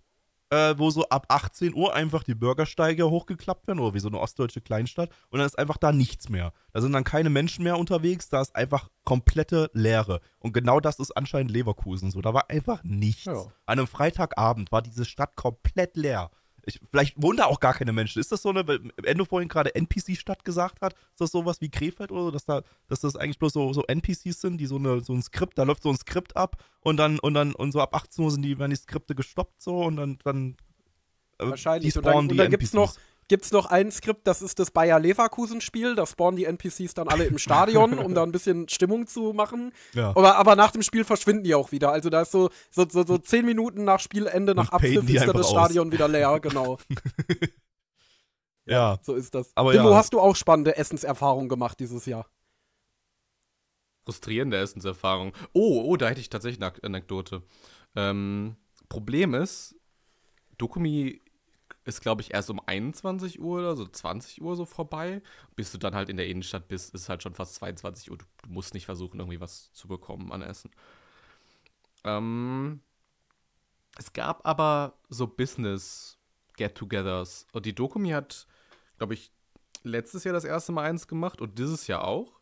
äh, wo so ab 18 Uhr einfach die Bürgersteige hochgeklappt werden oder wie so eine ostdeutsche Kleinstadt und dann ist einfach da nichts mehr. Da sind dann keine Menschen mehr unterwegs, da ist einfach komplette Leere. Und genau das ist anscheinend Leverkusen so. Da war einfach nichts. Ja. An einem Freitagabend war diese Stadt komplett leer. Ich, vielleicht wohnen da auch gar keine Menschen. Ist das so eine, weil Endo vorhin gerade NPC-Stadt gesagt hat, ist das sowas wie Krefeld oder so, dass, da, dass das eigentlich bloß so, so NPCs sind, die so, eine, so ein Skript, da läuft so ein Skript ab und dann, und dann, und so ab 18 Uhr sind die, werden die Skripte gestoppt so und dann, dann äh, Wahrscheinlich. Die und dann, und dann gibt es noch, gibt es noch ein Skript, das ist das Bayer Leverkusen-Spiel. Da spawnen die NPCs dann alle im Stadion, um da ein bisschen Stimmung zu machen. Ja. Aber, aber nach dem Spiel verschwinden die auch wieder. Also da ist so, so, so, so zehn Minuten nach Spielende, nach Abpfiff, ist dann das Stadion aus. wieder leer, genau. [laughs] ja. So ist das. Aber Dimo, ja. hast du auch spannende Essenserfahrungen gemacht dieses Jahr? Frustrierende Essenserfahrung. Oh, oh, da hätte ich tatsächlich eine Anekdote. Ähm, Problem ist, Dokumi ist, glaube ich, erst um 21 Uhr oder so 20 Uhr so vorbei. Bis du dann halt in der Innenstadt bist, ist halt schon fast 22 Uhr. Du, musst nicht versuchen, irgendwie was zu bekommen an Essen. Ähm, es gab aber so Business-Get-Togethers. Und die Dokumi hat, glaube ich, letztes Jahr das erste Mal eins gemacht und dieses Jahr auch.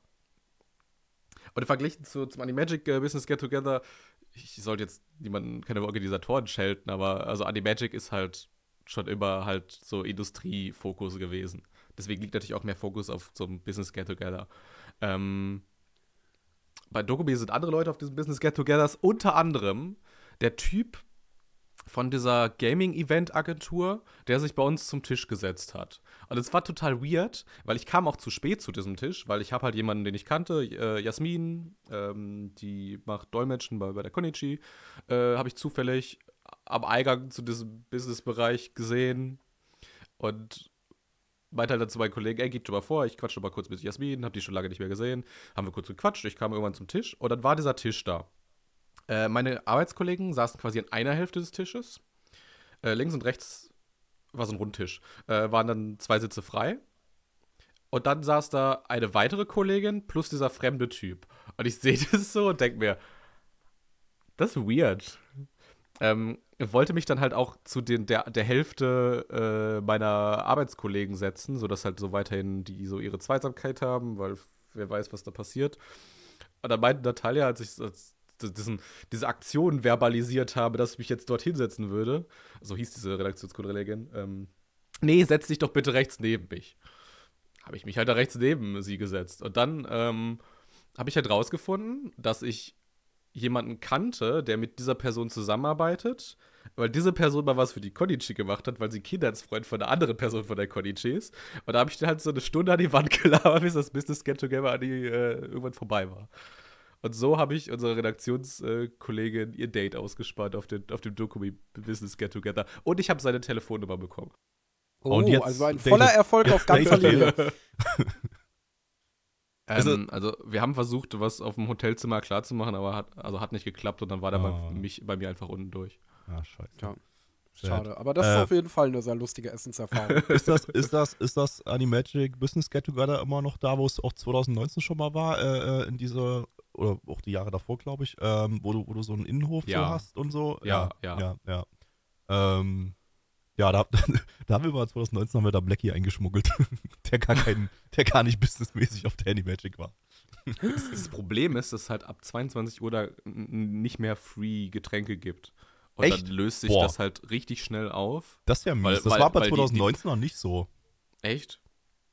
Und verglichen zu, zum Animagic äh, Business Get Together, ich sollte jetzt niemanden, keine Organisatoren schelten, aber also Animagic ist halt schon immer halt so Industriefokus gewesen. Deswegen liegt natürlich auch mehr Fokus auf so einem Business Get-Together. Ähm, bei Dokumi sind andere Leute auf diesem Business Get-Togethers, unter anderem der Typ von dieser Gaming-Event-Agentur, der sich bei uns zum Tisch gesetzt hat. Und es war total weird, weil ich kam auch zu spät zu diesem Tisch, weil ich habe halt jemanden, den ich kannte, äh, Jasmin, ähm, die macht Dolmetschen bei, bei der Konichi, äh, habe ich zufällig am Eingang zu diesem Businessbereich gesehen und meinte halt dann zu meinen Kollegen, ey, geht schon mal vor, ich quatsche mal kurz mit Jasmin, hab die schon lange nicht mehr gesehen. Haben wir kurz gequatscht, ich kam irgendwann zum Tisch und dann war dieser Tisch da. Äh, meine Arbeitskollegen saßen quasi an einer Hälfte des Tisches. Äh, links und rechts war so ein Rundtisch. Äh, waren dann zwei Sitze frei. Und dann saß da eine weitere Kollegin plus dieser fremde Typ. Und ich sehe [laughs] das so und denke mir, das ist weird. Ähm, wollte mich dann halt auch zu den, der, der Hälfte äh, meiner Arbeitskollegen setzen, sodass halt so weiterhin die so ihre Zweisamkeit haben, weil wer weiß, was da passiert. Und dann meinte Natalia, als ich als diesen, diese Aktion verbalisiert habe, dass ich mich jetzt dort hinsetzen würde, so hieß diese Redaktionskollegin, ähm, nee, setz dich doch bitte rechts neben mich. Habe ich mich halt da rechts neben sie gesetzt. Und dann ähm, habe ich halt rausgefunden, dass ich jemanden kannte, der mit dieser Person zusammenarbeitet weil diese Person mal was für die Konichi gemacht hat, weil sie Kindheitsfreund von einer anderen Person von der Konichi ist. Und da habe ich dann halt so eine Stunde an die Wand [laughs] gelabert, bis das Business Get Together an die, äh, irgendwann vorbei war. Und so habe ich unserer Redaktionskollegin ihr Date ausgespannt auf, den, auf dem Dokumi Business Get Together. Und ich habe seine Telefonnummer bekommen. Oh, und jetzt also ein voller Erfolg [laughs] auf ganzer Linie. [laughs] Ähm, also, wir haben versucht, was auf dem Hotelzimmer klarzumachen, aber hat, also hat nicht geklappt und dann war der oh. bei, mich, bei mir einfach unten durch. Ah, scheiße. Ja. Schade, aber das äh, ist auf jeden Fall eine sehr lustige Essenserfahrung. [laughs] ist das, ist das, ist das Animagic Business Get Together immer noch da, wo es auch 2019 schon mal war, äh, äh, in dieser, oder auch die Jahre davor, glaube ich, ähm, wo, du, wo du so einen Innenhof ja. so hast und so? Ja, ja. Ja, ja. ja. Ähm, ja, da, [laughs] da haben wir mal 2019 haben wir da Blackie eingeschmuggelt, [laughs] der gar kein, der gar nicht businessmäßig auf der Animagic war. Das, das Problem ist, dass es halt ab 22 Uhr da nicht mehr Free Getränke gibt. Und Echt? dann löst sich Boah. das halt richtig schnell auf. Das ist ja mies. Weil, das weil, war bei 2019 die, die, noch nicht so. Echt?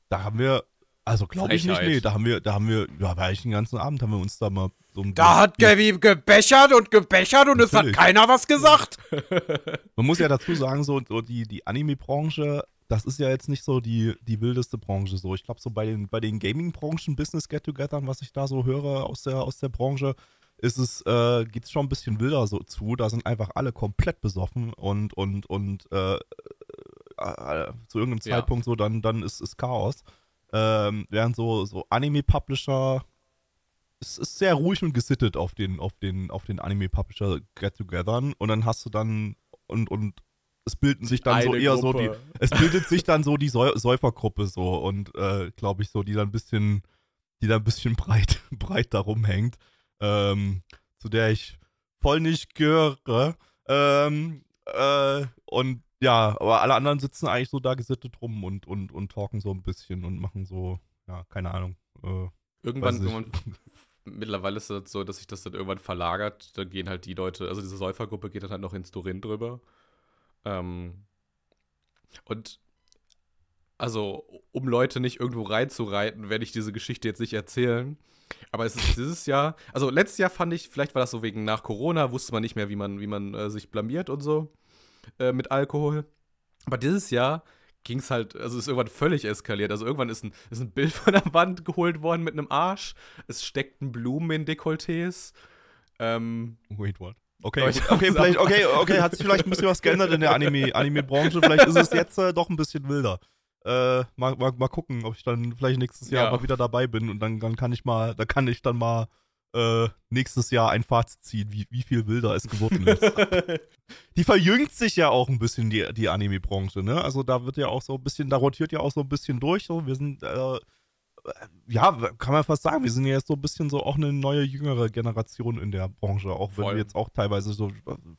Da haben wir, also glaube ich nicht, nee, da haben wir, da haben wir, ja, war ich den ganzen Abend, haben wir uns da mal so ein Da hat Gaby gebechert und gebechert und Natürlich. es hat keiner was gesagt. [laughs] Man muss ja dazu sagen, so, so die, die Anime-Branche, das ist ja jetzt nicht so die, die wildeste Branche so. Ich glaube, so bei den, bei den Gaming-Branchen, Business-Get-Togethern, was ich da so höre aus der, aus der Branche, ist es, äh, geht es schon ein bisschen wilder so zu. Da sind einfach alle komplett besoffen und, und, und äh, äh, zu irgendeinem ja. Zeitpunkt so, dann, dann ist, ist Chaos. Ähm, während so, so Anime-Publisher, es ist sehr ruhig und gesittet auf den, auf den, auf den Anime-Publisher Get-Togethern und dann hast du dann und, und es bilden sich dann Eine so eher Gruppe. so die, es bildet sich dann so die Säufergruppe so und äh, glaube ich so, die dann ein bisschen, die dann ein bisschen [laughs] breit, breit darum hängt ähm, zu der ich voll nicht gehöre. Ähm, äh, und ja, aber alle anderen sitzen eigentlich so da gesittet rum und, und, und talken so ein bisschen und machen so, ja, keine Ahnung. Äh, irgendwann, irgendwann [laughs] mittlerweile ist es so, dass sich das dann irgendwann verlagert. Dann gehen halt die Leute, also diese Säufergruppe geht dann halt noch ins Turin drüber. Ähm, und also, um Leute nicht irgendwo reinzureiten, werde ich diese Geschichte jetzt nicht erzählen. Aber es ist dieses Jahr, also letztes Jahr fand ich, vielleicht war das so wegen nach Corona, wusste man nicht mehr, wie man, wie man äh, sich blamiert und so äh, mit Alkohol. Aber dieses Jahr ging es halt, also ist irgendwann völlig eskaliert. Also irgendwann ist ein, ist ein Bild [laughs] von der Wand geholt worden mit einem Arsch. Es steckten Blumen in Dekolletés. Ähm, Wait, what? Okay, okay, [laughs] vielleicht, okay, [laughs] okay, hat sich vielleicht ein bisschen was geändert in der Anime-Branche. Anime vielleicht ist es jetzt äh, doch ein bisschen wilder. Äh, mal, mal, mal gucken, ob ich dann vielleicht nächstes Jahr ja. mal wieder dabei bin und dann, dann kann ich mal, da kann ich dann mal äh, nächstes Jahr ein Fazit ziehen, wie, wie viel wilder es geworden ist. [laughs] die verjüngt sich ja auch ein bisschen, die, die Anime-Branche, ne? Also da wird ja auch so ein bisschen, da rotiert ja auch so ein bisschen durch. So. Wir sind, äh, ja, kann man fast sagen, wir sind ja jetzt so ein bisschen so auch eine neue, jüngere Generation in der Branche, auch wenn Voll. wir jetzt auch teilweise so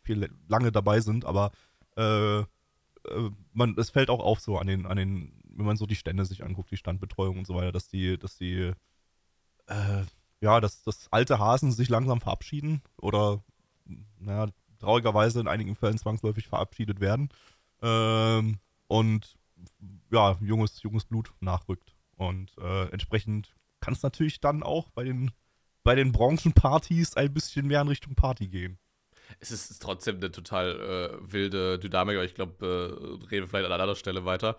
viel lange dabei sind, aber äh, äh, man, es fällt auch auf so an den, an den, wenn man so die Stände sich anguckt, die Standbetreuung und so weiter, dass die, dass die, äh, ja, dass, dass alte Hasen sich langsam verabschieden oder, naja, traurigerweise in einigen Fällen zwangsläufig verabschiedet werden. Ähm, und ja, junges, junges Blut nachrückt. Und äh, entsprechend kann es natürlich dann auch bei den, bei den Branchenpartys ein bisschen mehr in Richtung Party gehen es ist trotzdem eine total äh, wilde Dynamik, aber ich glaube, äh, reden wir vielleicht an anderer Stelle weiter.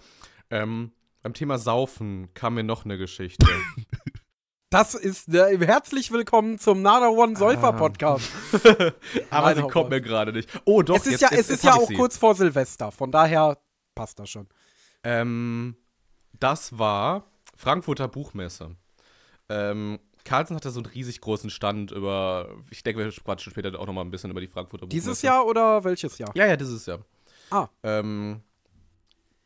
Ähm, beim Thema Saufen kam mir noch eine Geschichte. [laughs] Das ist äh, herzlich willkommen zum Nada One Säufer Podcast. [laughs] aber Nein, sie kommt mir gerade nicht. Oh, doch. Es ist jetzt, ja, jetzt, es ist ja auch sie. kurz vor Silvester, von daher passt das schon. Ähm, das war Frankfurter Buchmesse. Ähm, Carlsen hatte so einen riesig großen Stand über, ich denke, wir quatschen später auch noch mal ein bisschen über die Frankfurter Buchmesse. Dieses Jahr oder welches Jahr? Ja, ja, dieses Jahr. Ah. Ähm,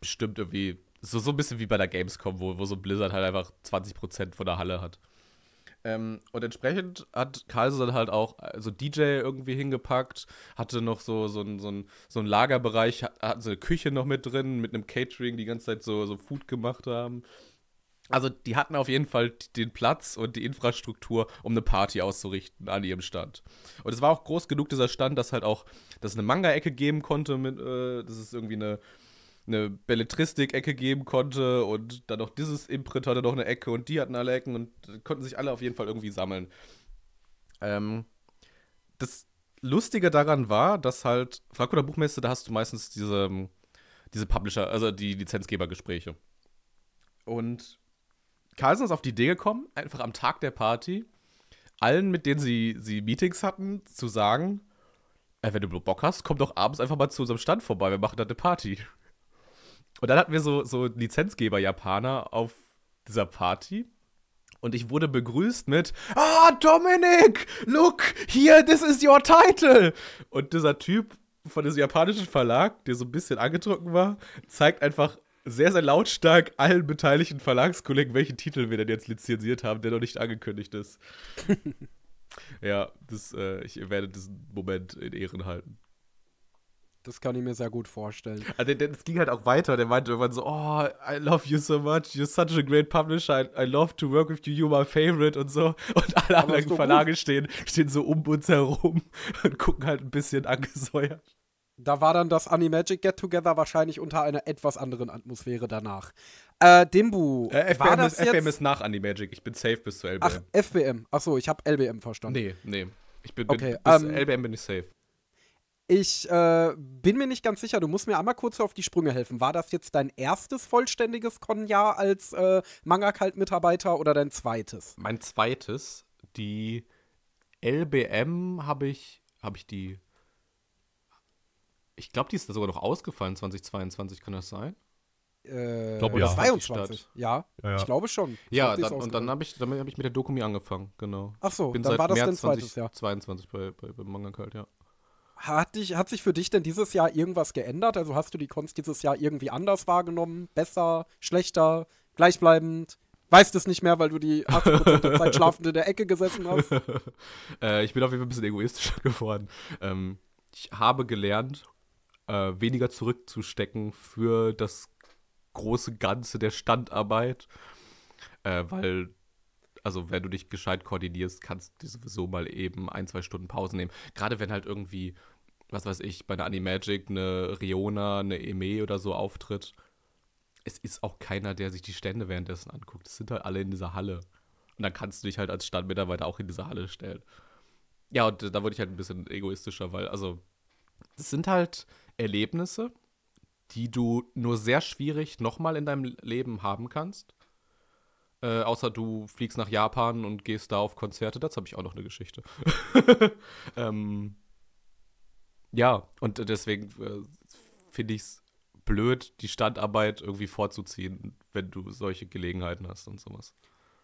bestimmt irgendwie, so, so ein bisschen wie bei der Gamescom, wo, wo so Blizzard halt einfach 20% von der Halle hat. Ähm, und entsprechend hat Carlsen dann halt auch so DJ irgendwie hingepackt, hatte noch so, so, ein, so, ein, so einen Lagerbereich, hat, hat so eine Küche noch mit drin, mit einem Catering, die ganze Zeit so, so Food gemacht haben. Also die hatten auf jeden Fall den Platz und die Infrastruktur, um eine Party auszurichten an ihrem Stand. Und es war auch groß genug, dieser Stand, dass halt auch, dass es eine Manga-Ecke geben konnte, mit, äh, dass es irgendwie eine, eine Belletristik-Ecke geben konnte und dann noch dieses Imprint hatte noch eine Ecke und die hatten alle Ecken und konnten sich alle auf jeden Fall irgendwie sammeln. Ähm, das Lustige daran war, dass halt, Frankfurter Buchmesse, da hast du meistens diese, diese Publisher, also die Lizenzgebergespräche. Und Carlsen ist auf die Idee gekommen, einfach am Tag der Party allen, mit denen sie, sie Meetings hatten, zu sagen, äh, wenn du Bock hast, komm doch abends einfach mal zu unserem Stand vorbei, wir machen da eine Party. Und dann hatten wir so, so Lizenzgeber-Japaner auf dieser Party. Und ich wurde begrüßt mit, ah, Dominik, look, here, this is your title. Und dieser Typ von diesem japanischen Verlag, der so ein bisschen angetrunken war, zeigt einfach sehr, sehr lautstark allen beteiligten Verlagskollegen, welchen Titel wir denn jetzt lizenziert haben, der noch nicht angekündigt ist. [laughs] ja, das, äh, ich werde diesen Moment in Ehren halten. Das kann ich mir sehr gut vorstellen. Also, es ging halt auch weiter. Der meinte irgendwann so: Oh, I love you so much. You're such a great publisher. I, I love to work with you. You're my favorite und so. Und alle Aber anderen Verlage stehen, stehen so um uns herum [laughs] und gucken halt ein bisschen angesäuert. Da war dann das Animagic Get Together wahrscheinlich unter einer etwas anderen Atmosphäre danach. Äh, Dimbu. Äh, FBM, war das ist, jetzt? FBM ist nach Animagic. Ich bin safe bis zu LBM. Ach, FBM. Achso, ich habe LBM verstanden. Nee, nee. Ich bin, okay, bis ähm, LBM bin ich safe. Ich äh, bin mir nicht ganz sicher, du musst mir einmal kurz auf die Sprünge helfen. War das jetzt dein erstes vollständiges Con-Jahr als äh, Manga-Kalt-Mitarbeiter oder dein zweites? Mein zweites. Die LBM habe ich, habe ich die ich glaube, die ist sogar noch ausgefallen 2022, kann das sein? Äh, ich glaube, ja. 22. Ja, ja, ja, ich glaube schon. Ich ja, glaub, dann, und dann habe ich, hab ich mit der Dokumi angefangen, genau. Ach so, Bin dann seit war das März dein zweites Jahr. 22 bei, bei, bei Manga Kalt, ja. Hat, dich, hat sich für dich denn dieses Jahr irgendwas geändert? Also hast du die Cons dieses Jahr irgendwie anders wahrgenommen? Besser, schlechter, gleichbleibend? Weißt es nicht mehr, weil du die 80% der Zeit schlafend in der Ecke gesessen hast? [laughs] äh, ich bin auf jeden Fall ein bisschen egoistischer [laughs] geworden. Ähm, ich habe gelernt, äh, weniger zurückzustecken für das große Ganze der Standarbeit. Äh, weil, also wenn du dich gescheit koordinierst, kannst du sowieso mal eben ein, zwei Stunden Pause nehmen. Gerade wenn halt irgendwie, was weiß ich, bei einer Animagic eine Riona, eine Eme oder so auftritt. Es ist auch keiner, der sich die Stände währenddessen anguckt. Es sind halt alle in dieser Halle. Und dann kannst du dich halt als Standmitarbeiter auch in diese Halle stellen. Ja, und da wurde ich halt ein bisschen egoistischer, weil, also, das sind halt Erlebnisse, die du nur sehr schwierig nochmal in deinem Leben haben kannst. Äh, außer du fliegst nach Japan und gehst da auf Konzerte. Dazu habe ich auch noch eine Geschichte. [laughs] ähm, ja, und deswegen äh, finde ich es blöd, die Standarbeit irgendwie vorzuziehen, wenn du solche Gelegenheiten hast und sowas.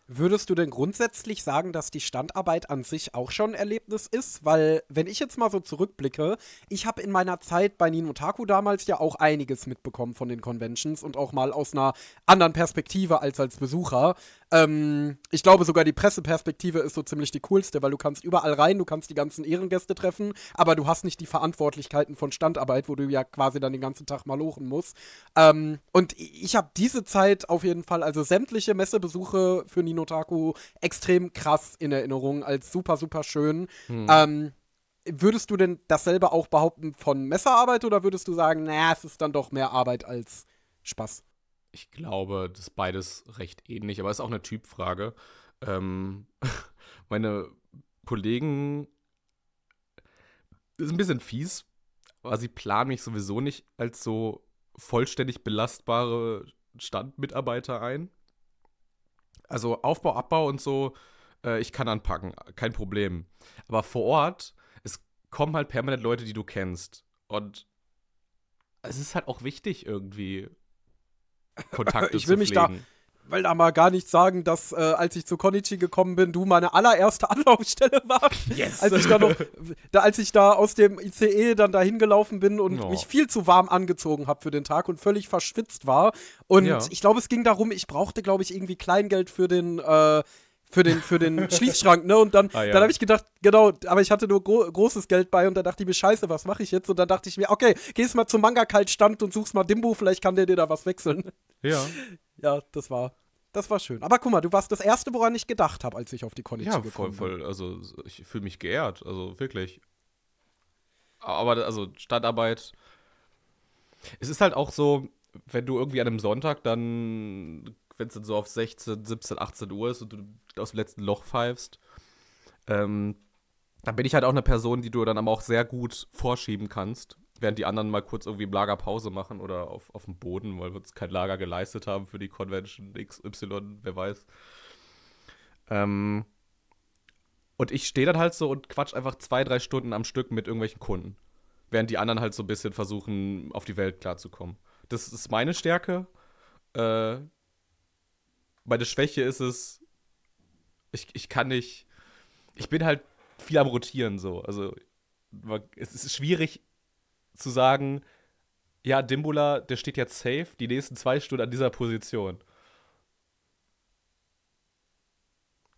Würdest du denn grundsätzlich sagen, dass die Standarbeit an sich auch schon ein Erlebnis ist? Weil, wenn ich jetzt mal so zurückblicke, ich habe in meiner Zeit bei Ninotaku damals ja auch einiges mitbekommen von den Conventions und auch mal aus einer anderen Perspektive als als Besucher. Ähm, ich glaube sogar die Presseperspektive ist so ziemlich die coolste, weil du kannst überall rein, du kannst die ganzen Ehrengäste treffen, aber du hast nicht die Verantwortlichkeiten von Standarbeit, wo du ja quasi dann den ganzen Tag mal lochen musst. Ähm, und ich habe diese Zeit auf jeden Fall, also sämtliche Messebesuche für Ninotaku extrem krass in Erinnerung, als super, super schön. Hm. Ähm, würdest du denn dasselbe auch behaupten von Messerarbeit oder würdest du sagen, naja, es ist dann doch mehr Arbeit als Spaß? Ich glaube, das ist beides recht ähnlich, aber es ist auch eine Typfrage. Ähm, [laughs] meine Kollegen ist ein bisschen fies, aber sie planen mich sowieso nicht als so vollständig belastbare Standmitarbeiter ein. Also Aufbau, Abbau und so, äh, ich kann anpacken, kein Problem. Aber vor Ort, es kommen halt permanent Leute, die du kennst. Und es ist halt auch wichtig irgendwie. Kontakte [laughs] ich will mich da will da mal gar nicht sagen, dass äh, als ich zu Konichi gekommen bin, du meine allererste [laughs] Anlaufstelle warst. Yes. Als ich da noch, da, als ich da aus dem ICE dann dahin gelaufen bin und oh. mich viel zu warm angezogen habe für den Tag und völlig verschwitzt war. Und ja. ich glaube, es ging darum, ich brauchte, glaube ich, irgendwie Kleingeld für den äh, für den, für den [laughs] Schließschrank, ne? Und dann, ah, ja. dann habe ich gedacht, genau, aber ich hatte nur gro großes Geld bei und da dachte ich mir, scheiße, was mache ich jetzt? Und dann dachte ich mir, okay, gehst mal zum Manga-Kaltstand und suchst mal Dimbo, vielleicht kann der dir da was wechseln. Ja. [laughs] Ja, das war. Das war schön. Aber guck mal, du warst das Erste, woran ich gedacht habe, als ich auf die Kondition ja, gekommen voll, bin. Voll. Also ich fühle mich geehrt. Also wirklich. Aber also Stadtarbeit. Es ist halt auch so, wenn du irgendwie an einem Sonntag dann wenn es dann so auf 16, 17, 18 Uhr ist und du aus dem letzten Loch pfeifst, ähm, da bin ich halt auch eine Person, die du dann aber auch sehr gut vorschieben kannst, während die anderen mal kurz irgendwie im Lager Pause machen oder auf, auf dem Boden, weil wir uns kein Lager geleistet haben für die Convention XY, wer weiß. Ähm, und ich stehe dann halt so und quatsch einfach zwei, drei Stunden am Stück mit irgendwelchen Kunden. Während die anderen halt so ein bisschen versuchen, auf die Welt klarzukommen. Das ist meine Stärke. Äh, meine Schwäche ist es, ich, ich kann nicht, ich bin halt viel am Rotieren so. Also es ist schwierig zu sagen, ja, Dimbula, der steht jetzt safe die nächsten zwei Stunden an dieser Position.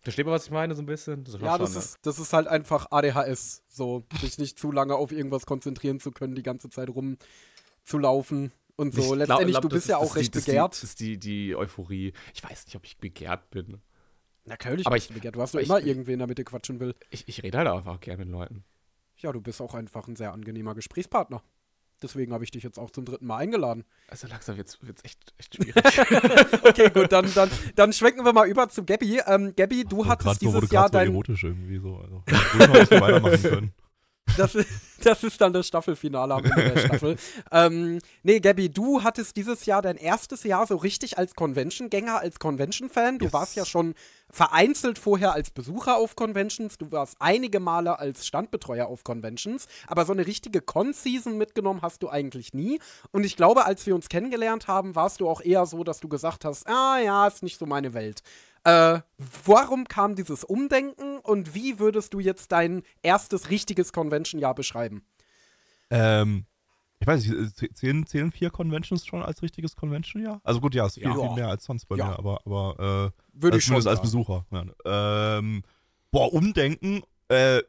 Versteht man, was ich meine, so ein bisschen? Das ja, das ist, das ist halt einfach ADHS, so, sich nicht zu lange auf irgendwas konzentrieren zu können, die ganze Zeit rumzulaufen und so. Ich Letztendlich, glaub, du bist ist, ja auch recht die, begehrt. Das ist die, die Euphorie. Ich weiß nicht, ob ich begehrt bin. Natürlich aber ich, begehrt. Du hast doch immer ich, irgendwen, damit du quatschen will. Ich, ich rede halt einfach gerne mit Leuten. Ja, du bist auch einfach ein sehr angenehmer Gesprächspartner. Deswegen habe ich dich jetzt auch zum dritten Mal eingeladen. Also langsam wird es echt, echt schwierig. [laughs] okay, gut, dann, dann, dann schwenken wir mal über zu Gabby. Ähm, Gabby, du Ach, hattest dieses Jahr dein... erotisch irgendwie so. Also, [laughs] weitermachen können. Das, das ist dann das Staffelfinale am Ende der Staffel. [laughs] ähm, nee, Gabby, du hattest dieses Jahr dein erstes Jahr so richtig als Convention-Gänger, als Convention-Fan. Du yes. warst ja schon vereinzelt vorher als Besucher auf Conventions. Du warst einige Male als Standbetreuer auf Conventions. Aber so eine richtige Con-Season mitgenommen hast du eigentlich nie. Und ich glaube, als wir uns kennengelernt haben, warst du auch eher so, dass du gesagt hast: Ah, ja, ist nicht so meine Welt. Äh, warum kam dieses Umdenken und wie würdest du jetzt dein erstes richtiges Convention-Jahr beschreiben? Ähm, ich weiß nicht, äh, zählen, zählen vier Conventions schon als richtiges Convention-Jahr? Also gut, ja, es ist viel, ja. viel mehr als sonst bei ja. mir, aber, aber äh, Würde ich schon als Besucher. Ja. Ähm, boah, Umdenken, äh,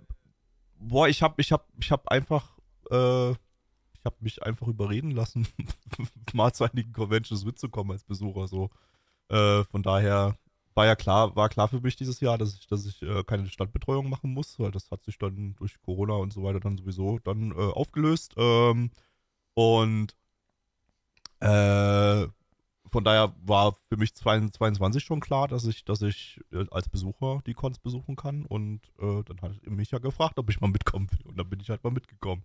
boah, ich hab, ich hab, ich hab einfach, äh, ich hab mich einfach überreden lassen, [laughs] mal zu einigen Conventions mitzukommen als Besucher, so. Äh, von daher, war ja klar, war klar für mich dieses Jahr, dass ich, dass ich äh, keine Standbetreuung machen muss, weil das hat sich dann durch Corona und so weiter dann sowieso dann äh, aufgelöst. Ähm, und äh, von daher war für mich 2022 schon klar, dass ich, dass ich äh, als Besucher die Cons besuchen kann. Und äh, dann hat mich ja gefragt, ob ich mal mitkommen will. Und dann bin ich halt mal mitgekommen.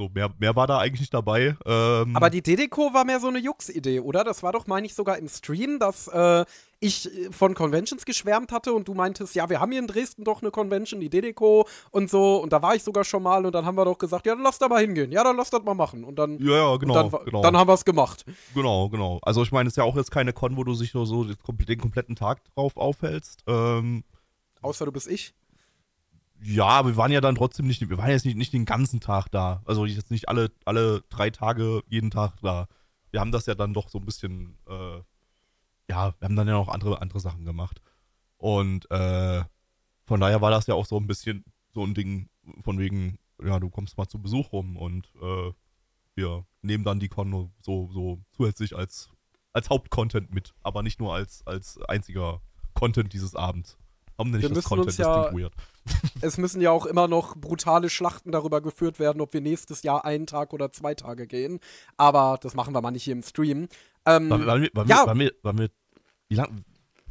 So, mehr, mehr war da eigentlich nicht dabei. Ähm Aber die Dedeco war mehr so eine Jux-Idee, oder? Das war doch, meine ich, sogar im Stream, dass äh, ich äh, von Conventions geschwärmt hatte und du meintest, ja, wir haben hier in Dresden doch eine Convention, die Dedeco und so. Und da war ich sogar schon mal und dann haben wir doch gesagt, ja, dann lass da mal hingehen. Ja, dann lass das mal machen. Und dann, ja, ja, genau, dann, genau. dann haben wir es gemacht. Genau, genau. Also ich meine, es ist ja auch jetzt keine Con, wo du sich so, so den kompletten Tag drauf aufhältst. Ähm, Außer du bist ich. Ja, wir waren ja dann trotzdem nicht, wir waren jetzt nicht, nicht den ganzen Tag da. Also jetzt nicht alle, alle drei Tage jeden Tag da. Wir haben das ja dann doch so ein bisschen, äh, ja, wir haben dann ja noch andere, andere Sachen gemacht. Und äh, von daher war das ja auch so ein bisschen so ein Ding von wegen, ja, du kommst mal zu Besuch rum und äh, wir nehmen dann die Con so, so zusätzlich als, als Hauptcontent mit, aber nicht nur als, als einziger Content dieses Abends. Das Content? Ja, das weird. [laughs] Es müssen ja auch immer noch brutale Schlachten darüber geführt werden, ob wir nächstes Jahr einen Tag oder zwei Tage gehen. Aber das machen wir mal nicht hier im Stream. Ähm, waren, waren, wir, waren, ja. wir, waren, wir, waren wir, wie lang,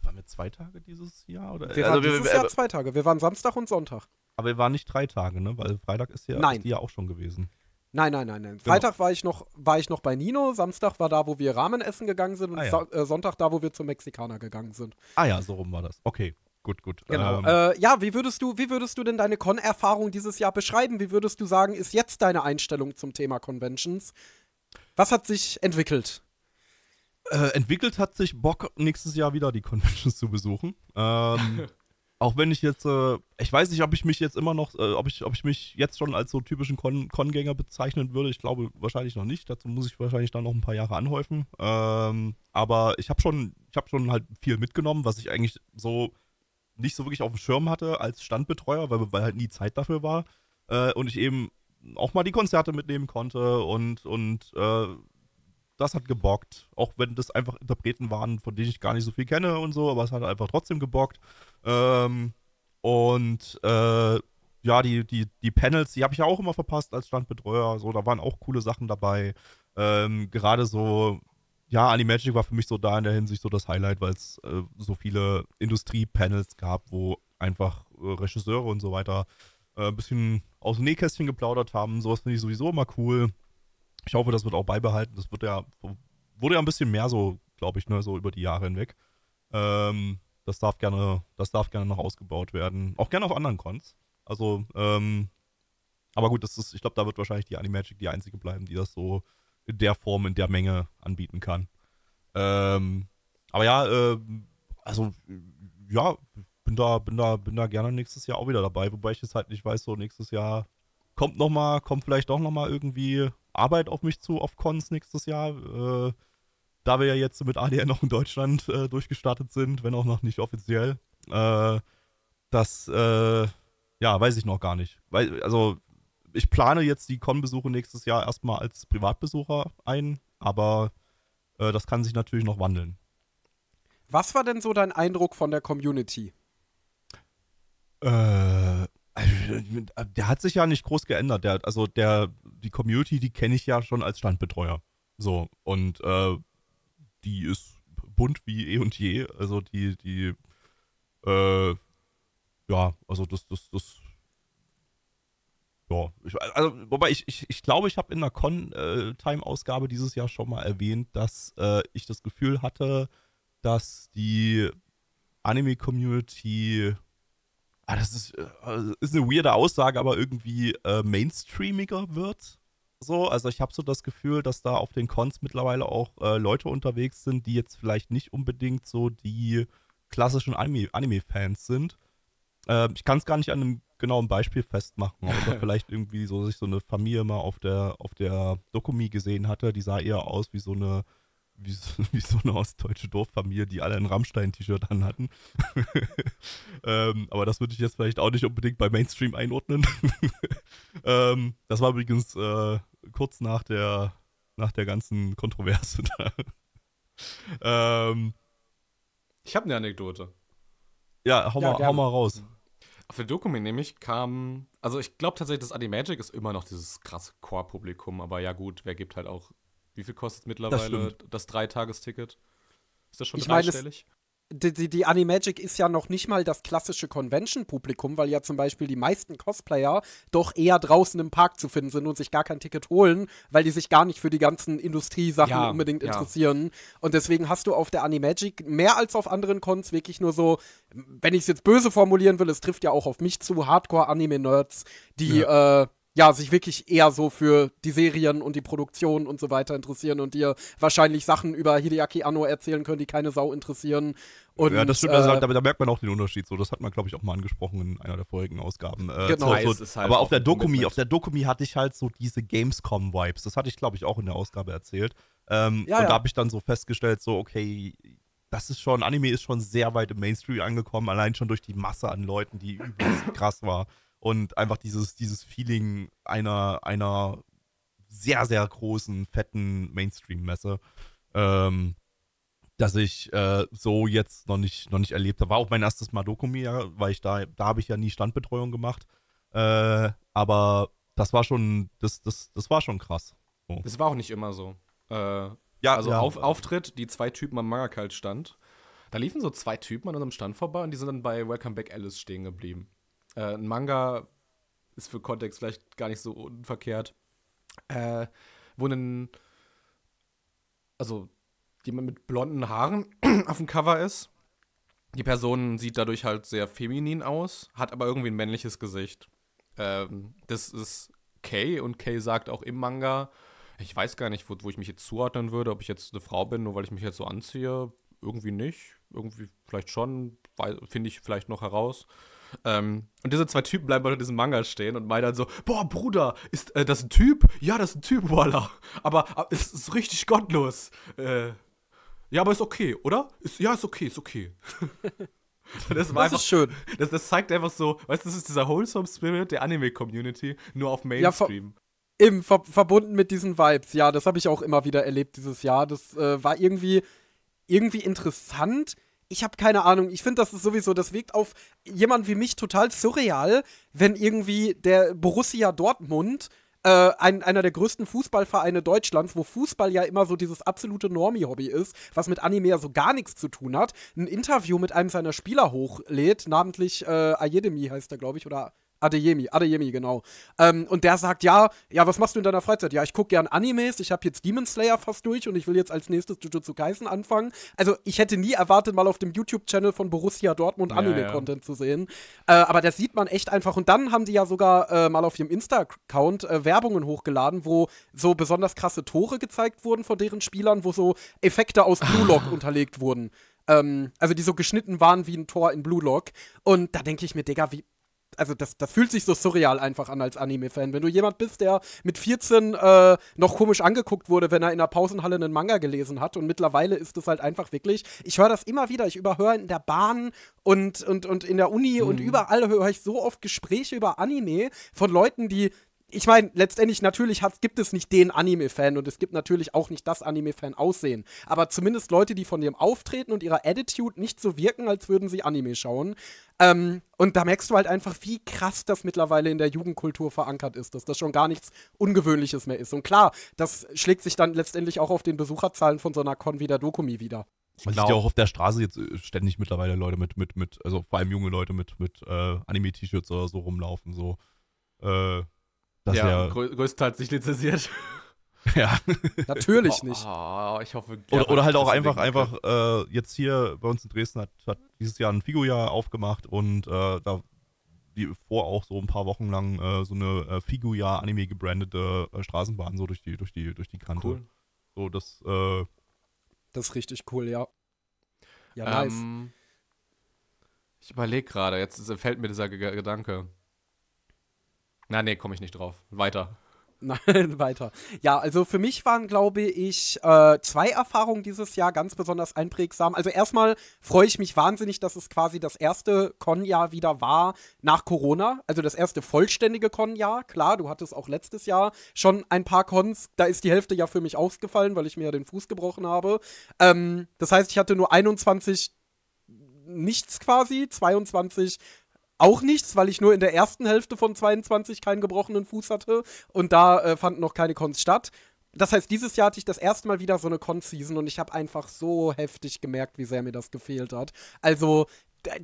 waren wir zwei Tage dieses Jahr? Oder? Wir waren also, dieses wir, Jahr zwei Tage. Wir waren Samstag und Sonntag. Aber wir waren nicht drei Tage, ne? Weil Freitag ist ja, nein. Ist ja auch schon gewesen. Nein, nein, nein, nein. Genau. Freitag war ich, noch, war ich noch bei Nino, Samstag war da, wo wir Ramen essen gegangen sind und ah, ja. Äh, Sonntag da, wo wir zum Mexikaner gegangen sind. Ah ja, so rum war das. Okay, gut, gut. Genau. Ähm, äh, ja, wie würdest du, wie würdest du denn deine Con-Erfahrung dieses Jahr beschreiben? Wie würdest du sagen, ist jetzt deine Einstellung zum Thema Conventions? Was hat sich entwickelt? Äh, entwickelt hat sich Bock, nächstes Jahr wieder die Conventions zu besuchen. Ähm, [laughs] auch wenn ich jetzt, äh, ich weiß nicht, ob ich mich jetzt immer noch, äh, ob, ich, ob ich mich jetzt schon als so typischen Con Con-Gänger bezeichnen würde. Ich glaube wahrscheinlich noch nicht. Dazu muss ich wahrscheinlich dann noch ein paar Jahre anhäufen. Ähm, aber ich habe schon, ich habe schon halt viel mitgenommen, was ich eigentlich so nicht so wirklich auf dem Schirm hatte als Standbetreuer, weil, weil halt nie Zeit dafür war. Äh, und ich eben auch mal die Konzerte mitnehmen konnte und, und äh, das hat gebockt. Auch wenn das einfach Interpreten waren, von denen ich gar nicht so viel kenne und so, aber es hat einfach trotzdem gebockt. Ähm, und äh, ja, die, die, die Panels, die habe ich ja auch immer verpasst als Standbetreuer. So, da waren auch coole Sachen dabei. Ähm, Gerade so ja, Animagic war für mich so da in der Hinsicht so das Highlight, weil es äh, so viele Industrie-Panels gab, wo einfach äh, Regisseure und so weiter äh, ein bisschen aus dem Nähkästchen geplaudert haben. Sowas finde ich sowieso immer cool. Ich hoffe, das wird auch beibehalten. Das wird ja, wurde ja ein bisschen mehr so, glaube ich, ne, so über die Jahre hinweg. Ähm, das darf gerne, das darf gerne noch ausgebaut werden. Auch gerne auf anderen Cons. Also, ähm, aber gut, das ist, ich glaube, da wird wahrscheinlich die Animagic die einzige bleiben, die das so in der Form, in der Menge anbieten kann. Ähm, aber ja, äh, also ja, bin da, bin da, bin da gerne nächstes Jahr auch wieder dabei, wobei ich jetzt halt nicht weiß, so nächstes Jahr kommt noch mal, kommt vielleicht auch noch mal irgendwie Arbeit auf mich zu auf Cons nächstes Jahr. Äh, da wir ja jetzt mit ADR noch in Deutschland äh, durchgestartet sind, wenn auch noch nicht offiziell. Äh, das, äh, ja, weiß ich noch gar nicht. Weil, also, ich plane jetzt die Con-Besuche nächstes Jahr erstmal als Privatbesucher ein, aber äh, das kann sich natürlich noch wandeln. Was war denn so dein Eindruck von der Community? Äh, der hat sich ja nicht groß geändert. Der, also der, die Community, die kenne ich ja schon als Standbetreuer. So, und äh, die ist bunt wie eh und je. Also die, die, äh, ja, also das, das, das, ja, ich, also, wobei ich, ich, ich glaube, ich habe in der Con-Time-Ausgabe dieses Jahr schon mal erwähnt, dass äh, ich das Gefühl hatte, dass die Anime-Community, ah, das ist, äh, ist eine weirde Aussage, aber irgendwie äh, mainstreamiger wird. So, also ich habe so das Gefühl, dass da auf den Cons mittlerweile auch äh, Leute unterwegs sind, die jetzt vielleicht nicht unbedingt so die klassischen Anime-Fans Anime sind. Äh, ich kann es gar nicht an einem genauen Beispiel festmachen, aber [laughs] vielleicht irgendwie so sich so eine Familie mal auf der auf der Dokumi gesehen hatte, die sah eher aus wie so eine wie so, [laughs] wie so eine ostdeutsche Dorffamilie, die alle ein Rammstein-T-Shirt an hatten. [laughs] ähm, aber das würde ich jetzt vielleicht auch nicht unbedingt bei Mainstream einordnen. ähm, das war übrigens äh, kurz nach der, nach der ganzen Kontroverse da. ähm, ich habe eine Anekdote. Ja, hau, ja, mal, hau mal raus. Auf der Dokument nämlich kam, also ich glaube tatsächlich, das Animagic ist immer noch dieses krasse Core-Publikum, aber ja gut, wer gibt halt auch wie viel kostet mittlerweile das, das Dreitagesticket? Ist das schon ich dreistellig? Die, die, die Animagic ist ja noch nicht mal das klassische Convention-Publikum, weil ja zum Beispiel die meisten Cosplayer doch eher draußen im Park zu finden sind und sich gar kein Ticket holen, weil die sich gar nicht für die ganzen Industriesachen ja, unbedingt ja. interessieren. Und deswegen hast du auf der Animagic mehr als auf anderen Cons wirklich nur so, wenn ich es jetzt böse formulieren will, es trifft ja auch auf mich zu, Hardcore-Anime-Nerds, die ja. äh, ja, sich wirklich eher so für die Serien und die Produktion und so weiter interessieren und dir wahrscheinlich Sachen über Hideaki Anno erzählen können, die keine Sau interessieren. Und, ja, das stimmt, also äh, da, da, merkt man auch den Unterschied. So, das hat man, glaube ich, auch mal angesprochen in einer der vorigen Ausgaben. Äh, genau. So, so, halt aber auf der Dokumi, auf der Dokumi hatte ich halt so diese Gamescom-Vibes. Das hatte ich, glaube ich, auch in der Ausgabe erzählt. Ähm, ja, und ja. da habe ich dann so festgestellt, so, okay, das ist schon, Anime ist schon sehr weit im Mainstream angekommen, allein schon durch die Masse an Leuten, die übelst krass war und einfach dieses, dieses Feeling einer, einer sehr, sehr großen, fetten Mainstream-Messe, ähm, dass ich äh, so jetzt noch nicht, noch nicht erlebt habe. War auch mein erstes Mal Dokumi, weil ich da, da habe ich ja nie Standbetreuung gemacht. Äh, aber das war schon, das, das, das war schon krass. So. Das war auch nicht immer so. Äh, ja, also ja. Auf, Auftritt, die zwei Typen am Magakalt stand. Da liefen so zwei Typen an unserem Stand vorbei und die sind dann bei Welcome Back Alice stehen geblieben. Äh, ein Manga ist für Kontext vielleicht gar nicht so unverkehrt. Äh, wo ein, also jemand mit blonden Haaren [clears throat] auf dem Cover ist. Die Person sieht dadurch halt sehr feminin aus, hat aber irgendwie ein männliches Gesicht. Ähm, das ist Kay und Kay sagt auch im Manga, ich weiß gar nicht, wo, wo ich mich jetzt zuordnen würde, ob ich jetzt eine Frau bin, nur weil ich mich jetzt so anziehe. Irgendwie nicht. Irgendwie vielleicht schon, finde ich vielleicht noch heraus. Ähm, und diese zwei Typen bleiben unter diesem Manga stehen und meinen dann so, boah, Bruder, ist äh, das ein Typ? Ja, das ist ein Typ, voila. Aber äh, ist, ist richtig gottlos. Äh, ja, aber ist okay, oder? Ist, ja, ist okay, ist okay. [laughs] das, das einfach, ist schön. Das, das, zeigt einfach so, weißt du, das ist dieser Wholesome Spirit der Anime-Community, nur auf Mainstream. Ja, Eben, ver verbunden mit diesen Vibes. Ja, das habe ich auch immer wieder erlebt dieses Jahr. Das äh, war irgendwie, irgendwie interessant ich habe keine Ahnung. Ich finde, das ist sowieso, das wirkt auf jemand wie mich total surreal, wenn irgendwie der Borussia Dortmund äh, ein, einer der größten Fußballvereine Deutschlands, wo Fußball ja immer so dieses absolute Normie-Hobby ist, was mit Anime ja so gar nichts zu tun hat, ein Interview mit einem seiner Spieler hochlädt, namentlich äh, Ayedemi heißt er, glaube ich, oder Adeyemi, Adeyemi, genau. Ähm, und der sagt, ja, ja, was machst du in deiner Freizeit? Ja, ich gucke gern Animes, ich habe jetzt Demon Slayer fast durch und ich will jetzt als nächstes Jujutsu Kaisen anfangen. Also ich hätte nie erwartet, mal auf dem YouTube-Channel von Borussia Dortmund Anime-Content ja, ja. zu sehen. Äh, aber das sieht man echt einfach. Und dann haben die ja sogar äh, mal auf ihrem Insta-Account äh, Werbungen hochgeladen, wo so besonders krasse Tore gezeigt wurden von deren Spielern, wo so Effekte aus Blue Lock [laughs] unterlegt wurden. Ähm, also die so geschnitten waren wie ein Tor in Blue Lock. Und da denke ich mir, Digga, wie, also das, das fühlt sich so surreal einfach an als Anime-Fan. Wenn du jemand bist, der mit 14 äh, noch komisch angeguckt wurde, wenn er in der Pausenhalle einen Manga gelesen hat und mittlerweile ist es halt einfach wirklich, ich höre das immer wieder, ich überhöre in der Bahn und, und, und in der Uni mhm. und überall höre ich so oft Gespräche über Anime von Leuten, die ich meine, letztendlich natürlich hat, gibt es nicht den Anime-Fan und es gibt natürlich auch nicht das Anime-Fan-Aussehen. Aber zumindest Leute, die von ihrem Auftreten und ihrer Attitude nicht so wirken, als würden sie Anime schauen. Ähm, und da merkst du halt einfach, wie krass das mittlerweile in der Jugendkultur verankert ist, dass das schon gar nichts Ungewöhnliches mehr ist. Und klar, das schlägt sich dann letztendlich auch auf den Besucherzahlen von so einer Con wie der Dokumi wieder. Man sieht ja auch auf der Straße jetzt äh, ständig mittlerweile Leute mit, mit, mit, also vor allem junge Leute mit, mit äh, Anime-T-Shirts oder so rumlaufen, so. Äh, das ja, grö größtenteils nicht lizenziert. [laughs] ja. Natürlich nicht. Oh, ich hoffe. Oder, oder halt auch einfach, einfach äh, jetzt hier bei uns in Dresden hat, hat dieses Jahr ein Figo-Jahr aufgemacht und äh, da wie vor auch so ein paar Wochen lang äh, so eine äh, Figu-Jahr-Anime gebrandete äh, Straßenbahn so durch die, durch die, durch die Kante. Cool. So, das, äh, Das ist richtig cool, ja. Ja, nice. Ähm, ich überlege gerade, jetzt fällt mir dieser G Gedanke. Na, nee, komme ich nicht drauf. Weiter. Nein, [laughs] weiter. Ja, also für mich waren, glaube ich, äh, zwei Erfahrungen dieses Jahr ganz besonders einprägsam. Also erstmal freue ich mich wahnsinnig, dass es quasi das erste Con-Jahr wieder war nach Corona. Also das erste vollständige Con-Jahr. Klar, du hattest auch letztes Jahr schon ein paar Cons. Da ist die Hälfte ja für mich ausgefallen, weil ich mir ja den Fuß gebrochen habe. Ähm, das heißt, ich hatte nur 21 nichts quasi, 22 auch nichts, weil ich nur in der ersten Hälfte von 22 keinen gebrochenen Fuß hatte und da äh, fanden noch keine Cons statt. Das heißt, dieses Jahr hatte ich das erste Mal wieder so eine Con-Season und ich habe einfach so heftig gemerkt, wie sehr mir das gefehlt hat. Also,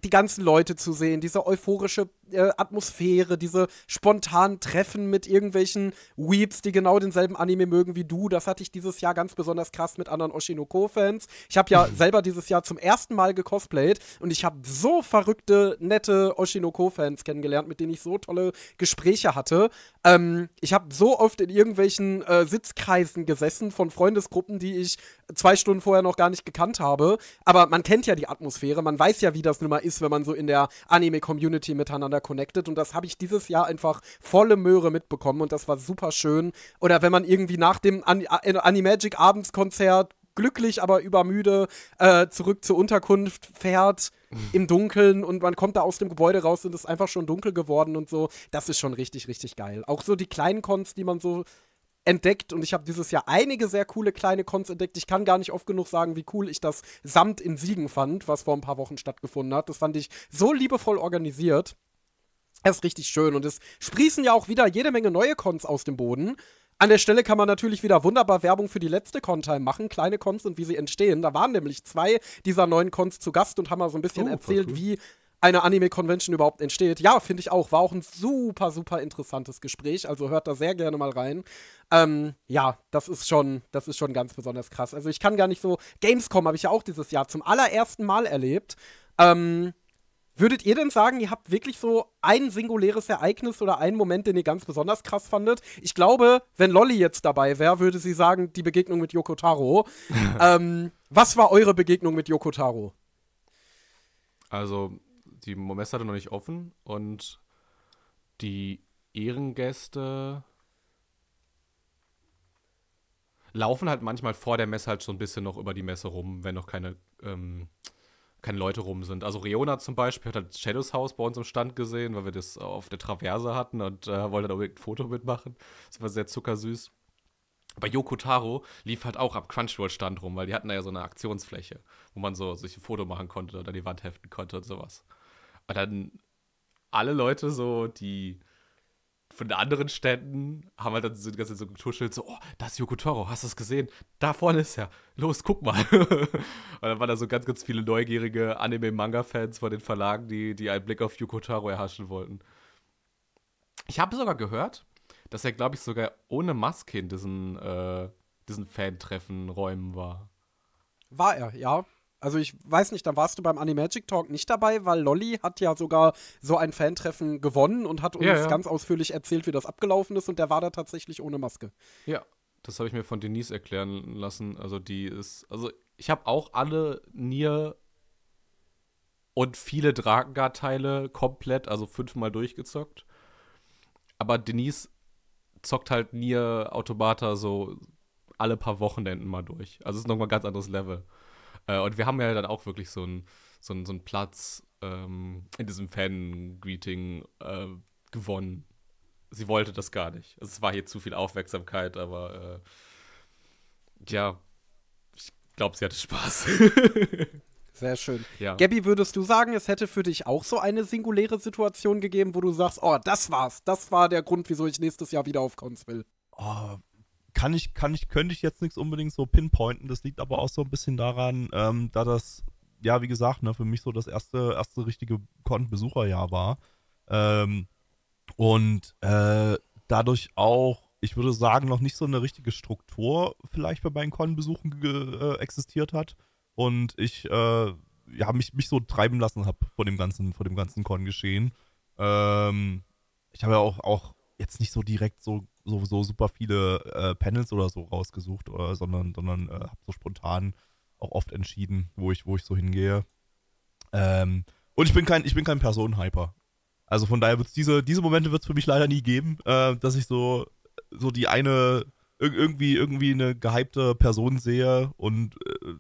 die ganzen Leute zu sehen, diese euphorische äh, Atmosphäre, diese spontanen Treffen mit irgendwelchen Weeps, die genau denselben Anime mögen wie du. Das hatte ich dieses Jahr ganz besonders krass mit anderen Oshinoko-Fans. Ich habe ja [laughs] selber dieses Jahr zum ersten Mal gecosplayt und ich habe so verrückte, nette Oshinoko-Fans kennengelernt, mit denen ich so tolle Gespräche hatte. Ähm, ich habe so oft in irgendwelchen äh, Sitzkreisen gesessen von Freundesgruppen, die ich zwei Stunden vorher noch gar nicht gekannt habe. Aber man kennt ja die Atmosphäre, man weiß ja, wie das mal ist, wenn man so in der Anime-Community miteinander connected und das habe ich dieses Jahr einfach volle Möhre mitbekommen und das war super schön. Oder wenn man irgendwie nach dem An äh, Animagic Abendskonzert glücklich, aber übermüde äh, zurück zur Unterkunft fährt im [laughs] Dunkeln und man kommt da aus dem Gebäude raus und es ist einfach schon dunkel geworden und so. Das ist schon richtig, richtig geil. Auch so die kleinen Cons, die man so entdeckt und ich habe dieses Jahr einige sehr coole kleine Cons entdeckt. Ich kann gar nicht oft genug sagen, wie cool ich das Samt in Siegen fand, was vor ein paar Wochen stattgefunden hat. Das fand ich so liebevoll organisiert. Das ist richtig schön und es sprießen ja auch wieder jede Menge neue Cons aus dem Boden. An der Stelle kann man natürlich wieder wunderbar Werbung für die letzte Con-Time machen, kleine Cons und wie sie entstehen. Da waren nämlich zwei dieser neuen Cons zu Gast und haben mal so ein bisschen oh, erzählt, wie eine Anime-Convention überhaupt entsteht. Ja, finde ich auch. War auch ein super, super interessantes Gespräch. Also hört da sehr gerne mal rein. Ähm, ja, das ist schon, das ist schon ganz besonders krass. Also ich kann gar nicht so. Gamescom habe ich ja auch dieses Jahr zum allerersten Mal erlebt. Ähm, Würdet ihr denn sagen, ihr habt wirklich so ein singuläres Ereignis oder einen Moment, den ihr ganz besonders krass fandet? Ich glaube, wenn Lolly jetzt dabei wäre, würde sie sagen, die Begegnung mit Yoko Taro. [laughs] ähm, was war eure Begegnung mit Yoko Taro? Also, die Messe hatte noch nicht offen und die Ehrengäste laufen halt manchmal vor der Messe halt so ein bisschen noch über die Messe rum, wenn noch keine ähm, keine Leute rum sind. Also Reona zum Beispiel hat halt Shadows House bei uns im Stand gesehen, weil wir das auf der Traverse hatten und äh, wollte da unbedingt ein Foto mitmachen. Das war sehr zuckersüß. Bei Yoko Taro lief halt auch ab Crunchyroll-Stand rum, weil die hatten da ja so eine Aktionsfläche, wo man so sich ein Foto machen konnte oder die Wand heften konnte und sowas. Und dann alle Leute so, die von den anderen Städten haben halt dann so die ganze Zeit so getuschelt, so, oh, das ist Yoko Toro, hast du es gesehen? Da vorne ist er. Los, guck mal. [laughs] und dann waren da so ganz, ganz viele neugierige Anime-Manga-Fans von den Verlagen, die, die einen Blick auf Yoko Taro erhaschen wollten. Ich habe sogar gehört, dass er, glaube ich, sogar ohne Maske in diesen, äh, diesen Fan-Treffen-Räumen war. War er, ja. Also ich weiß nicht, da warst du beim Animagic Talk nicht dabei, weil Lolly hat ja sogar so ein Fantreffen gewonnen und hat uns ja, ja. ganz ausführlich erzählt, wie das abgelaufen ist und der war da tatsächlich ohne Maske. Ja, das habe ich mir von Denise erklären lassen. Also die ist, also ich habe auch alle Nier und viele Drakengard-Teile komplett, also fünfmal durchgezockt. Aber Denise zockt halt Nier Automata so alle paar Wochenenden mal durch. Also es ist nochmal ein ganz anderes Level. Äh, und wir haben ja dann auch wirklich so einen so so ein Platz ähm, in diesem Fan-Greeting äh, gewonnen. Sie wollte das gar nicht. Es war hier zu viel Aufmerksamkeit, aber äh, ja, ich glaube, sie hatte Spaß. [laughs] Sehr schön. Ja. Gabby, würdest du sagen, es hätte für dich auch so eine singuläre Situation gegeben, wo du sagst, oh, das war's. Das war der Grund, wieso ich nächstes Jahr wieder auf Cons will? Oh, kann ich, kann ich, könnte ich jetzt nichts unbedingt so pinpointen. Das liegt aber auch so ein bisschen daran, ähm, da das, ja, wie gesagt, ne, für mich so das erste, erste richtige Con-Besucherjahr war. Ähm, und äh, dadurch auch, ich würde sagen, noch nicht so eine richtige Struktur vielleicht bei meinen Con-Besuchen äh, existiert hat. Und ich äh, ja, mich, mich so treiben lassen habe vor dem ganzen, vor dem ganzen Con-Geschehen. Ähm, ich habe ja auch, auch jetzt nicht so direkt so so, so super viele äh, Panels oder so rausgesucht, oder, sondern, sondern äh, habe so spontan auch oft entschieden, wo ich, wo ich so hingehe. Ähm, und ich bin kein, ich bin kein Personenhyper. Also von daher wird es diese, diese Momente wird es für mich leider nie geben, äh, dass ich so, so die eine irgendwie, irgendwie eine gehypte Person sehe und äh,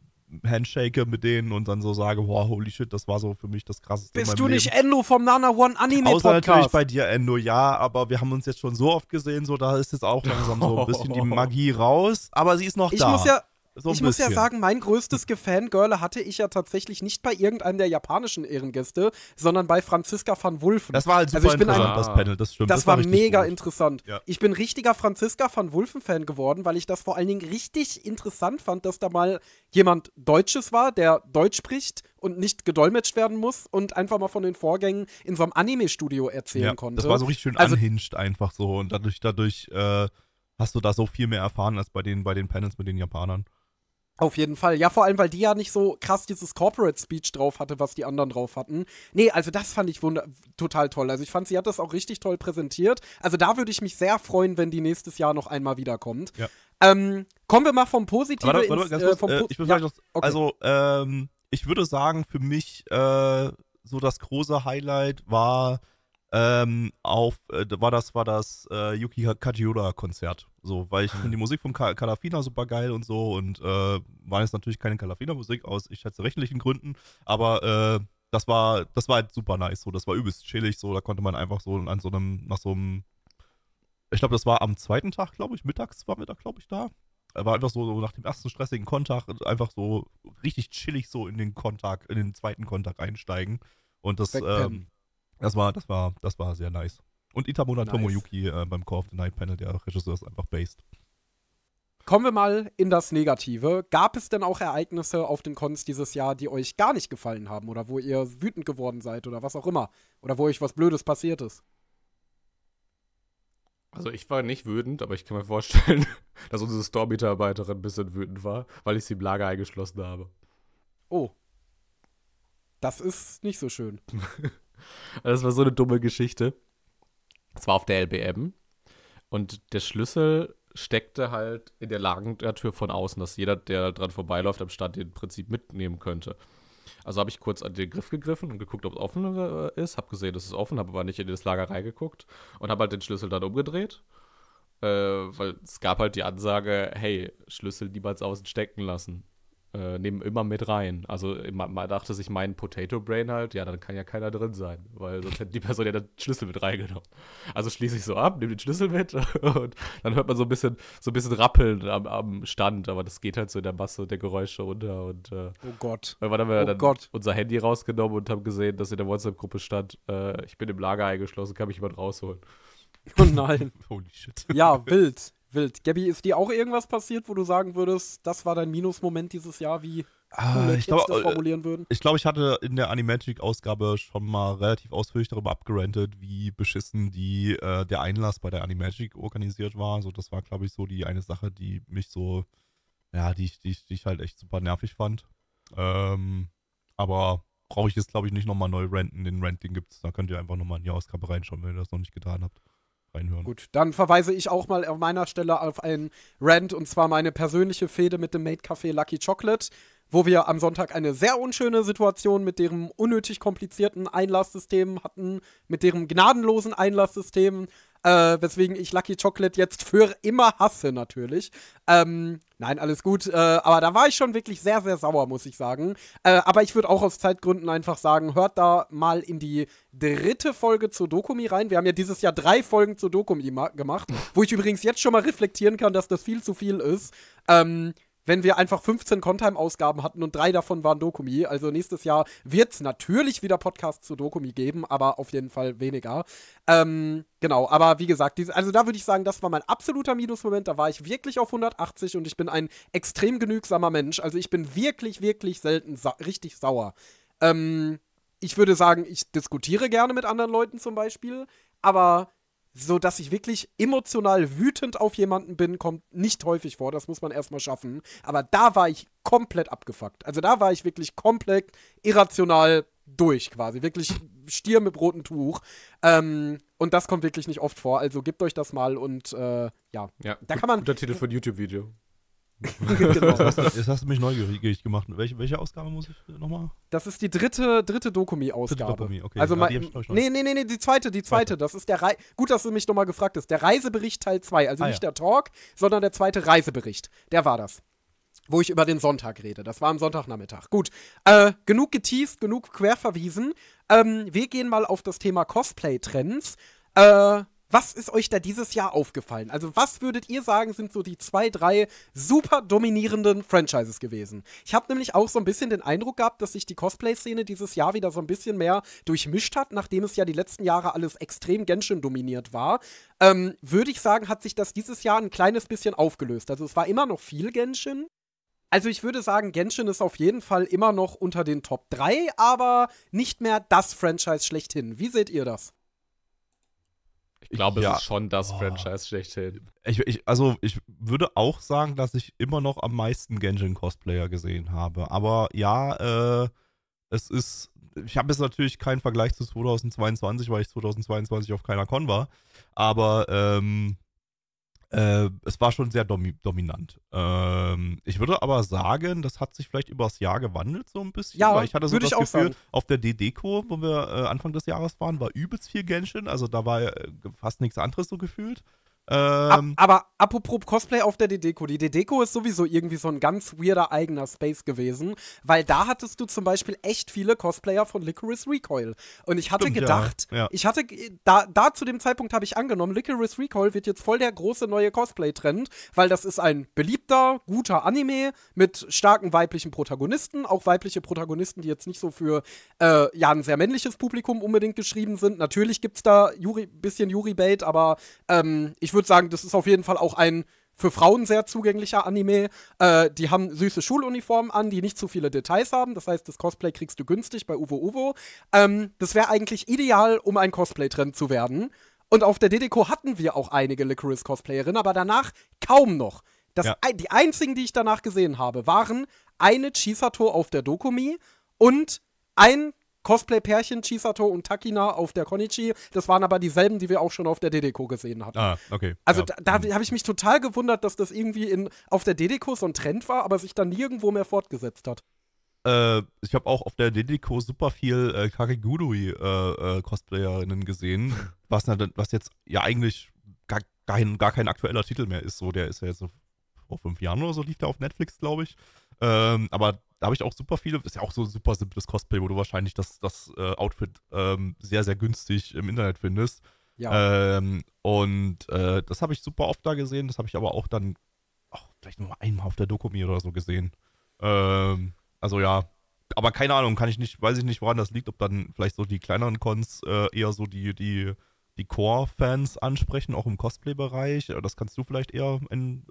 Handshake mit denen und dann so sage, wow, holy shit, das war so für mich das krasseste. Bist du nicht Endo vom Nana One Anime Podcast? Außer natürlich bei dir Endo, ja, aber wir haben uns jetzt schon so oft gesehen, so da ist jetzt auch langsam so ein bisschen die [laughs] Magie raus, aber sie ist noch ich da. Ich muss ja so ich muss ja sagen, mein größtes Gefangirle hatte ich ja tatsächlich nicht bei irgendeinem der japanischen Ehrengäste, sondern bei Franziska van Wulfen. Das war halt super also interessant, ein, das Panel, das stimmt. Das, das war, war mega gut. interessant. Ja. Ich bin richtiger Franziska van Wulfen-Fan geworden, weil ich das vor allen Dingen richtig interessant fand, dass da mal jemand Deutsches war, der Deutsch spricht und nicht gedolmetscht werden muss und einfach mal von den Vorgängen in so einem Anime-Studio erzählen ja, konnte. Das war so richtig schön also, unhinged einfach so und dadurch, dadurch äh, hast du da so viel mehr erfahren als bei den, bei den Panels mit den Japanern. Auf jeden Fall. Ja, vor allem, weil die ja nicht so krass dieses Corporate Speech drauf hatte, was die anderen drauf hatten. Nee, also das fand ich total toll. Also ich fand, sie hat das auch richtig toll präsentiert. Also da würde ich mich sehr freuen, wenn die nächstes Jahr noch einmal wiederkommt. Ja. Ähm, kommen wir mal vom Positiven warte, warte, ins, äh, vom äh, ich ja, noch, okay. Also, ähm, ich würde sagen, für mich äh, so das große Highlight war ähm, auf, äh, war das, war das äh, Yuki Kajiura-Konzert. So, weil ich [laughs] finde die Musik von Ka Kalafina super geil und so und äh, war jetzt natürlich keine Kalafina-Musik aus, ich schätze, rechtlichen Gründen, aber äh, das war, das war halt super nice, so, das war übelst chillig, so, da konnte man einfach so an so einem, nach so einem, ich glaube, das war am zweiten Tag, glaube ich, mittags war wir da, glaube ich, da. War einfach so, so nach dem ersten stressigen Kontakt einfach so richtig chillig so in den Kontakt, in den zweiten Kontakt einsteigen. Und das, ähm, das war, das war, das war sehr nice. Und Itamura nice. Tomoyuki äh, beim Call of the Night Panel, der Regisseur ist einfach based. Kommen wir mal in das Negative. Gab es denn auch Ereignisse auf den Cons dieses Jahr, die euch gar nicht gefallen haben oder wo ihr wütend geworden seid oder was auch immer? Oder wo euch was Blödes passiert ist? Also ich war nicht wütend, aber ich kann mir vorstellen, [laughs] dass unsere Store-Mitarbeiterin ein bisschen wütend war, weil ich sie im Lager eingeschlossen habe. Oh. Das ist nicht so schön. [laughs] Das war so eine dumme Geschichte. Es war auf der LBM und der Schlüssel steckte halt in der Lagertür von außen, dass jeder, der dran vorbeiläuft, am Stand den im Prinzip mitnehmen könnte. Also habe ich kurz an den Griff gegriffen und geguckt, ob es offen äh, ist. Habe gesehen, es ist offen, habe aber nicht in das Lager reingeguckt und habe halt den Schlüssel dann umgedreht. Äh, weil es gab halt die Ansage, hey, Schlüssel niemals außen stecken lassen äh, nehmen immer mit rein. Also man, man, dachte sich mein Potato Brain halt, ja, dann kann ja keiner drin sein, weil sonst hätte die Person ja den Schlüssel mit reingenommen. Also schließe ich so ab, nehme den Schlüssel mit [laughs] und dann hört man so ein bisschen, so ein bisschen rappeln am, am Stand, aber das geht halt so in der Masse der Geräusche unter und äh, Oh Gott. Irgendwann haben wir oh dann Gott. unser Handy rausgenommen und haben gesehen, dass in der WhatsApp-Gruppe stand, äh, ich bin im Lager eingeschlossen, kann mich jemand rausholen. Oh nein. [laughs] Holy shit. Ja, wild wild. Gabby, ist dir auch irgendwas passiert, wo du sagen würdest, das war dein Minusmoment dieses Jahr? Wie ah, ich glaub, das äh, formulieren würden? Ich glaube, ich hatte in der Animagic-Ausgabe schon mal relativ ausführlich darüber abgerantet, wie beschissen die, äh, der Einlass bei der Animagic organisiert war. Also das war, glaube ich, so die eine Sache, die mich so, ja, die, die, die ich halt echt super nervig fand. Ähm, aber brauche ich jetzt, glaube ich, nicht nochmal neu renten. Den Renting gibt es, da könnt ihr einfach nochmal in die Ausgabe reinschauen, wenn ihr das noch nicht getan habt reinhören. Gut, dann verweise ich auch mal an meiner Stelle auf einen Rant und zwar meine persönliche Fehde mit dem Made Café Lucky Chocolate, wo wir am Sonntag eine sehr unschöne Situation mit deren unnötig komplizierten Einlasssystem hatten, mit deren gnadenlosen Einlasssystem äh, weswegen ich Lucky Chocolate jetzt für immer hasse, natürlich. Ähm, nein, alles gut. Äh, aber da war ich schon wirklich sehr, sehr sauer, muss ich sagen. Äh, aber ich würde auch aus Zeitgründen einfach sagen, hört da mal in die dritte Folge zur Dokumi rein. Wir haben ja dieses Jahr drei Folgen zur Dokumi gemacht, wo ich übrigens jetzt schon mal reflektieren kann, dass das viel zu viel ist. Ähm, wenn wir einfach 15 Contime-Ausgaben hatten und drei davon waren Dokumi. Also nächstes Jahr wird es natürlich wieder Podcasts zu Dokumi geben, aber auf jeden Fall weniger. Ähm, genau, aber wie gesagt, diese, also da würde ich sagen, das war mein absoluter Minusmoment. Da war ich wirklich auf 180 und ich bin ein extrem genügsamer Mensch. Also ich bin wirklich, wirklich selten sa richtig sauer. Ähm, ich würde sagen, ich diskutiere gerne mit anderen Leuten zum Beispiel, aber so dass ich wirklich emotional wütend auf jemanden bin, kommt nicht häufig vor. Das muss man erstmal schaffen. Aber da war ich komplett abgefuckt. Also da war ich wirklich komplett irrational durch quasi. Wirklich Stier mit rotem Tuch. Ähm, und das kommt wirklich nicht oft vor. Also gebt euch das mal und äh, ja. Ja, da kann man. Guter Titel für ein YouTube-Video. [laughs] genau. Jetzt hast du mich neugierig gemacht. Welche, welche Ausgabe muss ich nochmal? Das ist die dritte, dritte Dokumi-Ausgabe. Dokumi, okay. Also ja, nee, nee, nee, nee, die zweite, die zweite. Das ist der Re Gut, dass du mich nochmal gefragt hast. Der Reisebericht Teil 2. Also ah, nicht ja. der Talk, sondern der zweite Reisebericht. Der war das. Wo ich über den Sonntag rede. Das war am Sonntagnachmittag. Gut. Äh, genug geteased, genug querverwiesen. Ähm, wir gehen mal auf das Thema Cosplay-Trends. Äh, was ist euch da dieses Jahr aufgefallen? Also, was würdet ihr sagen, sind so die zwei, drei super dominierenden Franchises gewesen? Ich habe nämlich auch so ein bisschen den Eindruck gehabt, dass sich die Cosplay-Szene dieses Jahr wieder so ein bisschen mehr durchmischt hat, nachdem es ja die letzten Jahre alles extrem Genshin dominiert war. Ähm, würde ich sagen, hat sich das dieses Jahr ein kleines bisschen aufgelöst. Also, es war immer noch viel Genshin. Also ich würde sagen, Genshin ist auf jeden Fall immer noch unter den Top 3, aber nicht mehr das Franchise schlechthin. Wie seht ihr das? Ich glaube, ja. es ist schon das oh. Franchise schlechthin. Ich, ich, also, ich würde auch sagen, dass ich immer noch am meisten Genshin-Cosplayer gesehen habe. Aber ja, äh, es ist. Ich habe jetzt natürlich keinen Vergleich zu 2022, weil ich 2022 auf keiner Con war. Aber ähm, äh, es war schon sehr domi dominant. Ähm, ich würde aber sagen, das hat sich vielleicht übers Jahr gewandelt so ein bisschen. Ja, weil ich hatte so das Gefühl, sagen. auf der DDCO, wo wir äh, Anfang des Jahres waren, war übelst viel Genshin. Also da war äh, fast nichts anderes so gefühlt. Ähm, aber apropos Cosplay auf der Dedeco. Die Dedeco ist sowieso irgendwie so ein ganz weirder eigener Space gewesen, weil da hattest du zum Beispiel echt viele Cosplayer von Licorice Recoil. Und ich hatte Stimmt, gedacht, ja, ja. ich hatte, da, da zu dem Zeitpunkt habe ich angenommen, Licorice Recoil wird jetzt voll der große neue Cosplay-Trend, weil das ist ein beliebter, guter Anime mit starken weiblichen Protagonisten, auch weibliche Protagonisten, die jetzt nicht so für äh, ja, ein sehr männliches Publikum unbedingt geschrieben sind. Natürlich gibt es da Yuri, bisschen Yuri-Bait, aber ähm, ich würde sagen, das ist auf jeden Fall auch ein für Frauen sehr zugänglicher Anime. Äh, die haben süße Schuluniformen an, die nicht zu viele Details haben. Das heißt, das Cosplay kriegst du günstig bei Uvo Uvo. Ähm, das wäre eigentlich ideal, um ein Cosplay-Trend zu werden. Und auf der Dedeco hatten wir auch einige Licorice-Cosplayerinnen, aber danach kaum noch. Das, ja. Die einzigen, die ich danach gesehen habe, waren eine Chisato auf der Dokumi und ein Cosplay-Pärchen Chisato und Takina auf der Konichi. Das waren aber dieselben, die wir auch schon auf der Dedeko gesehen hatten. Ah, okay. Also ja. da, da habe ich mich total gewundert, dass das irgendwie in, auf der Dedeko so ein Trend war, aber sich dann nirgendwo mehr fortgesetzt hat. Äh, ich habe auch auf der Dedeko super viel äh, Kakegurui-Cosplayerinnen äh, äh gesehen, [laughs] was, was jetzt ja eigentlich gar, gar, gar kein aktueller Titel mehr ist. So, der ist ja jetzt so vor fünf Jahren oder so, lief der auf Netflix, glaube ich. Ähm, aber da habe ich auch super viele, ist ja auch so ein super simples Cosplay, wo du wahrscheinlich das, das äh, Outfit ähm, sehr, sehr günstig im Internet findest. Ja. Ähm, und äh, das habe ich super oft da gesehen, das habe ich aber auch dann auch vielleicht nur einmal auf der Dokumi oder so gesehen. Ähm, also ja, aber keine Ahnung, kann ich nicht, weiß ich nicht, woran das liegt, ob dann vielleicht so die kleineren Cons äh, eher so die, die, die Core-Fans ansprechen, auch im Cosplay-Bereich. Das kannst du vielleicht eher in,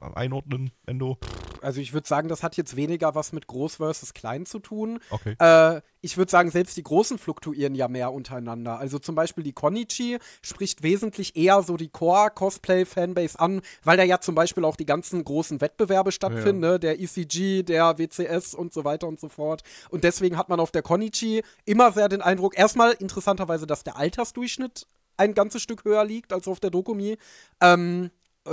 einordnen, Endo? Also ich würde sagen, das hat jetzt weniger was mit groß versus klein zu tun. Okay. Äh, ich würde sagen, selbst die Großen fluktuieren ja mehr untereinander. Also zum Beispiel die Konichi spricht wesentlich eher so die Core-Cosplay-Fanbase an, weil da ja zum Beispiel auch die ganzen großen Wettbewerbe stattfinden, ja. ne? der ECG, der WCS und so weiter und so fort. Und deswegen hat man auf der Konichi immer sehr den Eindruck, erstmal interessanterweise, dass der Altersdurchschnitt ein ganzes Stück höher liegt als auf der Dokumi. Ähm,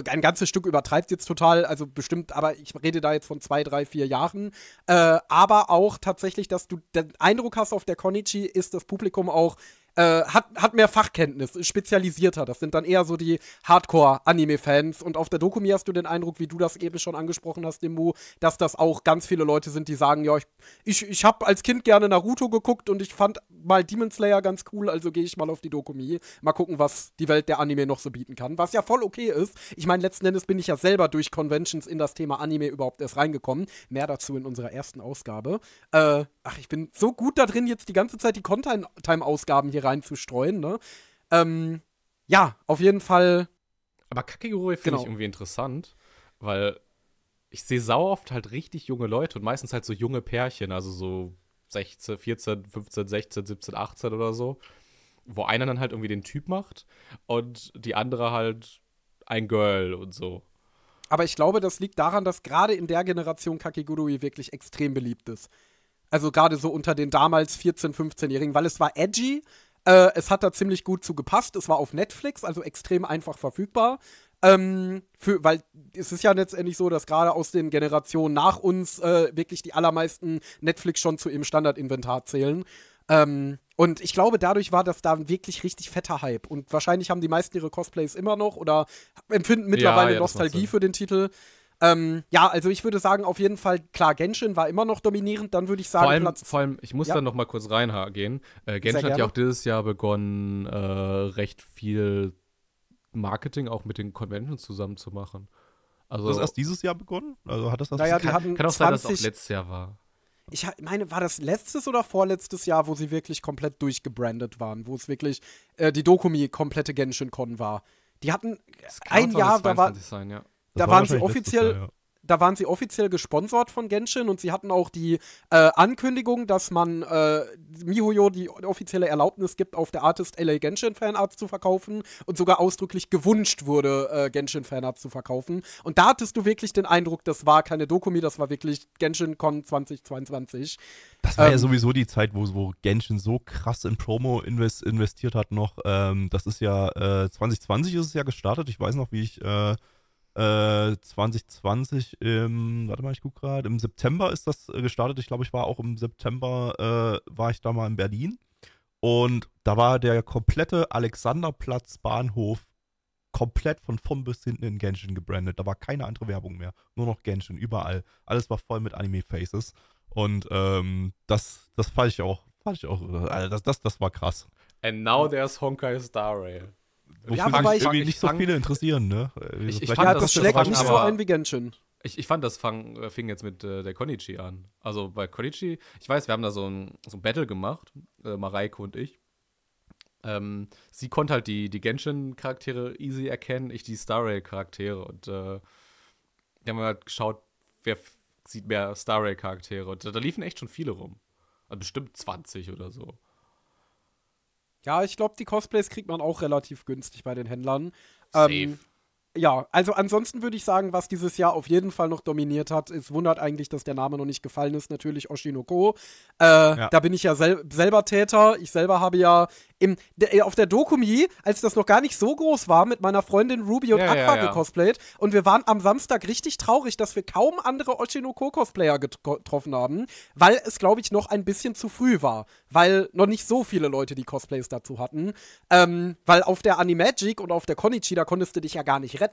ein ganzes Stück übertreibt jetzt total, also bestimmt, aber ich rede da jetzt von zwei, drei, vier Jahren. Äh, aber auch tatsächlich, dass du den Eindruck hast, auf der Konichi ist das Publikum auch äh, hat, hat mehr Fachkenntnis, ist spezialisierter. Das sind dann eher so die Hardcore-Anime-Fans. Und auf der Dokumi hast du den Eindruck, wie du das eben schon angesprochen hast, Demu, dass das auch ganz viele Leute sind, die sagen, ja, ich, ich, ich habe als Kind gerne Naruto geguckt und ich fand mal Demon Slayer ganz cool, also gehe ich mal auf die Dokumi. Mal gucken, was die Welt der Anime noch so bieten kann. Was ja voll okay ist. Ich meine, letzten Endes bin ich ja selber durch Conventions in das Thema Anime überhaupt erst reingekommen. Mehr dazu in unserer ersten Ausgabe. Äh, ach, ich bin so gut da drin, jetzt die ganze Zeit die Content-Time-Ausgaben hier reinzustreuen, ne? Ähm, ja, auf jeden Fall. Aber Kakegurui finde genau. ich irgendwie interessant, weil ich sehe sau oft halt richtig junge Leute und meistens halt so junge Pärchen, also so 16, 14, 15, 16, 17, 18 oder so, wo einer dann halt irgendwie den Typ macht und die andere halt ein Girl und so. Aber ich glaube, das liegt daran, dass gerade in der Generation Kakegurui wirklich extrem beliebt ist. Also gerade so unter den damals 14-, 15-Jährigen, weil es war edgy, äh, es hat da ziemlich gut zu gepasst. Es war auf Netflix, also extrem einfach verfügbar. Ähm, für, weil es ist ja letztendlich so, dass gerade aus den Generationen nach uns äh, wirklich die allermeisten Netflix schon zu ihrem Standardinventar zählen. Ähm, und ich glaube, dadurch war das da ein wirklich richtig fetter Hype. Und wahrscheinlich haben die meisten ihre Cosplays immer noch oder empfinden mittlerweile ja, ja, Nostalgie für den Titel. Ähm, ja, also ich würde sagen, auf jeden Fall, klar, Genshin war immer noch dominierend, dann würde ich sagen, vor allem, Platz. Vor allem, ich muss ja. da noch mal kurz reingehen. Äh, Genshin hat ja auch dieses Jahr begonnen, äh, recht viel Marketing auch mit den Conventions zusammen zu machen. Also, das erst dieses Jahr begonnen? Also hat das das naja, die kann, kann auch 20, sein, dass es auch letztes Jahr war. Ich meine, war das letztes oder vorletztes Jahr, wo sie wirklich komplett durchgebrandet waren, wo es wirklich äh, die Dokumi komplette Genshin-Con war? Die hatten ein Jahr, da war, sein, ja da waren sie offiziell, Jahr, ja. da waren sie offiziell gesponsert von Genshin und sie hatten auch die äh, Ankündigung, dass man äh, MiHoYo die offizielle Erlaubnis gibt, auf der Artist LA Genshin Fanarts zu verkaufen und sogar ausdrücklich gewünscht wurde, äh, Genshin Fanarts zu verkaufen. Und da hattest du wirklich den Eindruck, das war keine Dokumi, das war wirklich Genshin Con 2022. Das war ähm, ja sowieso die Zeit, wo, wo Genshin so krass in Promo invest, investiert hat noch. Ähm, das ist ja, 2020 äh, ist es ja gestartet. Ich weiß noch, wie ich äh, 2020 äh, im, warte mal, ich gucke gerade, im September ist das äh, gestartet. Ich glaube, ich war auch im September, äh, war ich da mal in Berlin. Und da war der komplette Alexanderplatz Bahnhof komplett von vorn bis hinten in Genshin gebrandet. Da war keine andere Werbung mehr. Nur noch Genshin, überall. Alles war voll mit Anime-Faces. Und ähm, das, das fand ich auch, fand ich auch, also das, das, das war krass. And now there's Honkai Star Rail. Ja, wobei ich, irgendwie nicht so viele interessieren, ne? Ich, ich fand, das, das schlägt nicht so ein wie Genshin. Ich, ich fand, das fang, äh, fing jetzt mit äh, der Konichi an. Also bei Konichi, ich weiß, wir haben da so ein, so ein Battle gemacht, äh, Mareike und ich. Ähm, sie konnte halt die, die Genshin-Charaktere easy erkennen, ich die Star Rail-Charaktere. Und äh, wir haben halt geschaut, wer sieht mehr Star Rail-Charaktere. Und da, da liefen echt schon viele rum. Also bestimmt 20 oder so. Ja, ich glaube, die Cosplays kriegt man auch relativ günstig bei den Händlern. Safe. Ähm, ja, also ansonsten würde ich sagen, was dieses Jahr auf jeden Fall noch dominiert hat, es wundert eigentlich, dass der Name noch nicht gefallen ist, natürlich Oshinoko. Äh, ja. Da bin ich ja sel selber Täter. Ich selber habe ja im, de, auf der Dokumi, als das noch gar nicht so groß war, mit meiner Freundin Ruby und ja, Aqua ja, gecosplayt. Und wir waren am Samstag richtig traurig, dass wir kaum andere Oshinoko-Cosplayer getroffen haben, weil es, glaube ich, noch ein bisschen zu früh war. Weil noch nicht so viele Leute die Cosplays dazu hatten. Ähm, weil auf der Animagic und auf der Konichi, da konntest du dich ja gar nicht retten.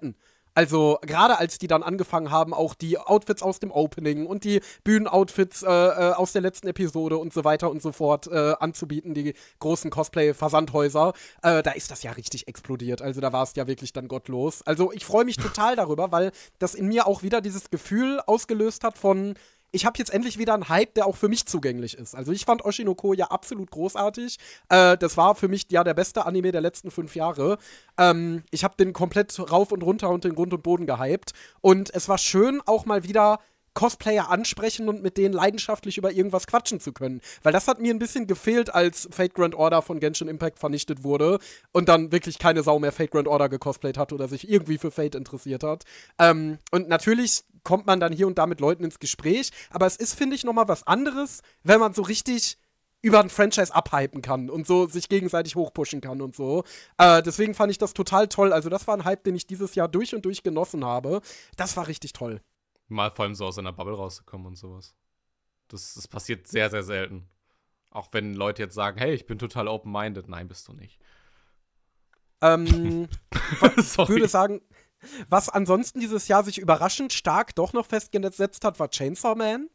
Also gerade als die dann angefangen haben, auch die Outfits aus dem Opening und die Bühnenoutfits äh, äh, aus der letzten Episode und so weiter und so fort äh, anzubieten, die großen Cosplay-Versandhäuser, äh, da ist das ja richtig explodiert. Also da war es ja wirklich dann gottlos. Also ich freue mich total darüber, weil das in mir auch wieder dieses Gefühl ausgelöst hat von ich habe jetzt endlich wieder einen Hype, der auch für mich zugänglich ist. Also ich fand Oshinoko ja absolut großartig. Äh, das war für mich ja der beste Anime der letzten fünf Jahre. Ähm, ich habe den komplett rauf und runter und den Grund und Boden gehypt. Und es war schön, auch mal wieder Cosplayer ansprechen und mit denen leidenschaftlich über irgendwas quatschen zu können. Weil das hat mir ein bisschen gefehlt, als Fate Grand Order von Genshin Impact vernichtet wurde und dann wirklich keine Sau mehr Fate Grand Order gecosplayt hat oder sich irgendwie für Fate interessiert hat. Ähm, und natürlich kommt man dann hier und da mit Leuten ins Gespräch, aber es ist, finde ich, nochmal was anderes, wenn man so richtig über ein Franchise abhypen kann und so sich gegenseitig hochpushen kann und so. Äh, deswegen fand ich das total toll. Also, das war ein Hype, den ich dieses Jahr durch und durch genossen habe. Das war richtig toll. Mal vor allem so aus einer Bubble rauszukommen und sowas. Das, das passiert sehr, sehr selten. Auch wenn Leute jetzt sagen, hey, ich bin total open-minded. Nein, bist du nicht. Ähm, [laughs] ich würde sagen, was ansonsten dieses Jahr sich überraschend stark doch noch festgesetzt hat, war Chainsaw Man.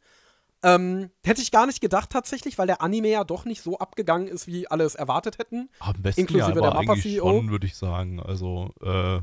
Ähm, hätte ich gar nicht gedacht tatsächlich, weil der Anime ja doch nicht so abgegangen ist, wie alle es erwartet hätten. Am besten inklusive ja, aber der Mappa-CEO. würde ich sagen. Also, äh,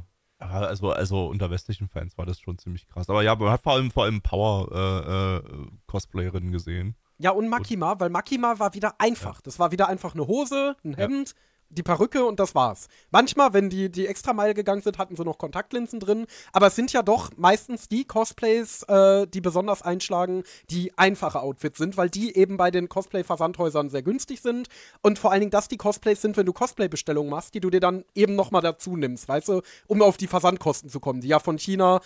also, also unter westlichen Fans war das schon ziemlich krass. Aber ja, man hat vor allem, vor allem Power-Cosplayerinnen äh, äh, gesehen. Ja, und Makima, weil Makima war wieder einfach. Ja. Das war wieder einfach eine Hose, ein Hemd, ja die Perücke und das war's. Manchmal, wenn die, die extra Meile gegangen sind, hatten sie noch Kontaktlinsen drin. Aber es sind ja doch meistens die Cosplays, äh, die besonders einschlagen, die einfache Outfits sind, weil die eben bei den Cosplay-Versandhäusern sehr günstig sind. Und vor allen Dingen, dass die Cosplays sind, wenn du Cosplay-Bestellungen machst, die du dir dann eben nochmal dazu nimmst, weißt du, um auf die Versandkosten zu kommen, die ja von China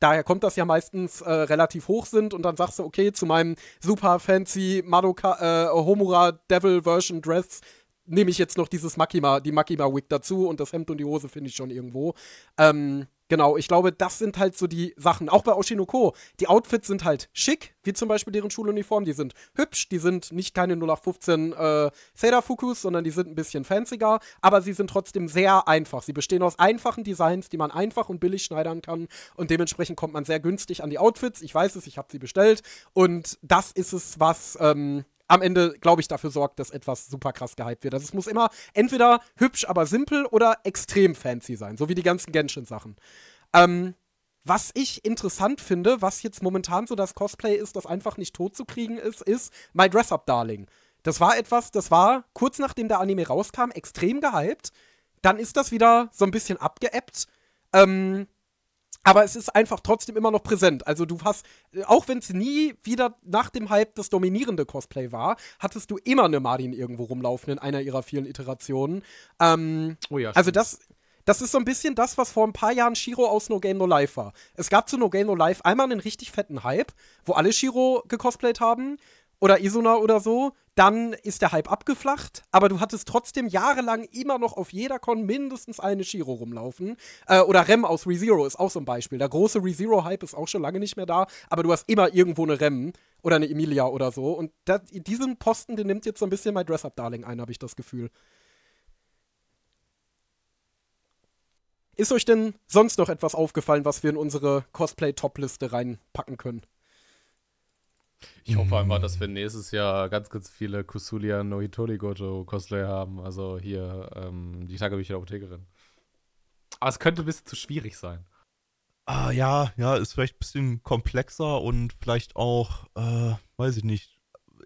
daher kommt das ja meistens äh, relativ hoch sind und dann sagst du, okay, zu meinem super fancy Madoka, äh, Homura Devil Version Dress nehme ich jetzt noch dieses Makima, die Makima-Wig dazu und das Hemd und die Hose finde ich schon irgendwo. Ähm, genau, ich glaube, das sind halt so die Sachen. Auch bei Oshinoko. Die Outfits sind halt schick, wie zum Beispiel deren Schuluniform. Die sind hübsch, die sind nicht keine 0815 äh, Seda-Fukus, sondern die sind ein bisschen fancier, aber sie sind trotzdem sehr einfach. Sie bestehen aus einfachen Designs, die man einfach und billig schneidern kann und dementsprechend kommt man sehr günstig an die Outfits. Ich weiß es, ich habe sie bestellt und das ist es, was ähm, am Ende, glaube ich, dafür sorgt, dass etwas super krass gehypt wird. Also es muss immer entweder hübsch, aber simpel oder extrem fancy sein, so wie die ganzen Genshin-Sachen. Ähm, was ich interessant finde, was jetzt momentan so das Cosplay ist, das einfach nicht tot zu kriegen ist, ist My Dress Up Darling. Das war etwas, das war kurz nachdem der Anime rauskam, extrem gehypt. Dann ist das wieder so ein bisschen abgeebbt. Ähm, aber es ist einfach trotzdem immer noch präsent. Also du hast, auch wenn es nie wieder nach dem Hype das dominierende Cosplay war, hattest du immer eine Marin irgendwo rumlaufen in einer ihrer vielen Iterationen. Ähm, oh ja, also das, das ist so ein bisschen das, was vor ein paar Jahren Shiro aus No Game No Life war. Es gab zu No Game No Life einmal einen richtig fetten Hype, wo alle Shiro gecosplayt haben oder Isuna oder so, dann ist der Hype abgeflacht, aber du hattest trotzdem jahrelang immer noch auf jeder Con mindestens eine Shiro rumlaufen. Äh, oder Rem aus ReZero ist auch so ein Beispiel. Der große ReZero-Hype ist auch schon lange nicht mehr da, aber du hast immer irgendwo eine Rem oder eine Emilia oder so. Und das, diesen Posten, den nimmt jetzt so ein bisschen mein Dress-Up-Darling ein, habe ich das Gefühl. Ist euch denn sonst noch etwas aufgefallen, was wir in unsere Cosplay-Top-Liste reinpacken können? Ich hoffe einfach, dass wir nächstes Jahr ganz, ganz viele Kusulia no Hitori Goto Cosplay haben. Also hier ähm, die Tagebücher der Apothekerin. Aber es könnte ein bisschen zu schwierig sein. Ah, ja, ja, ist vielleicht ein bisschen komplexer und vielleicht auch, äh, weiß ich nicht,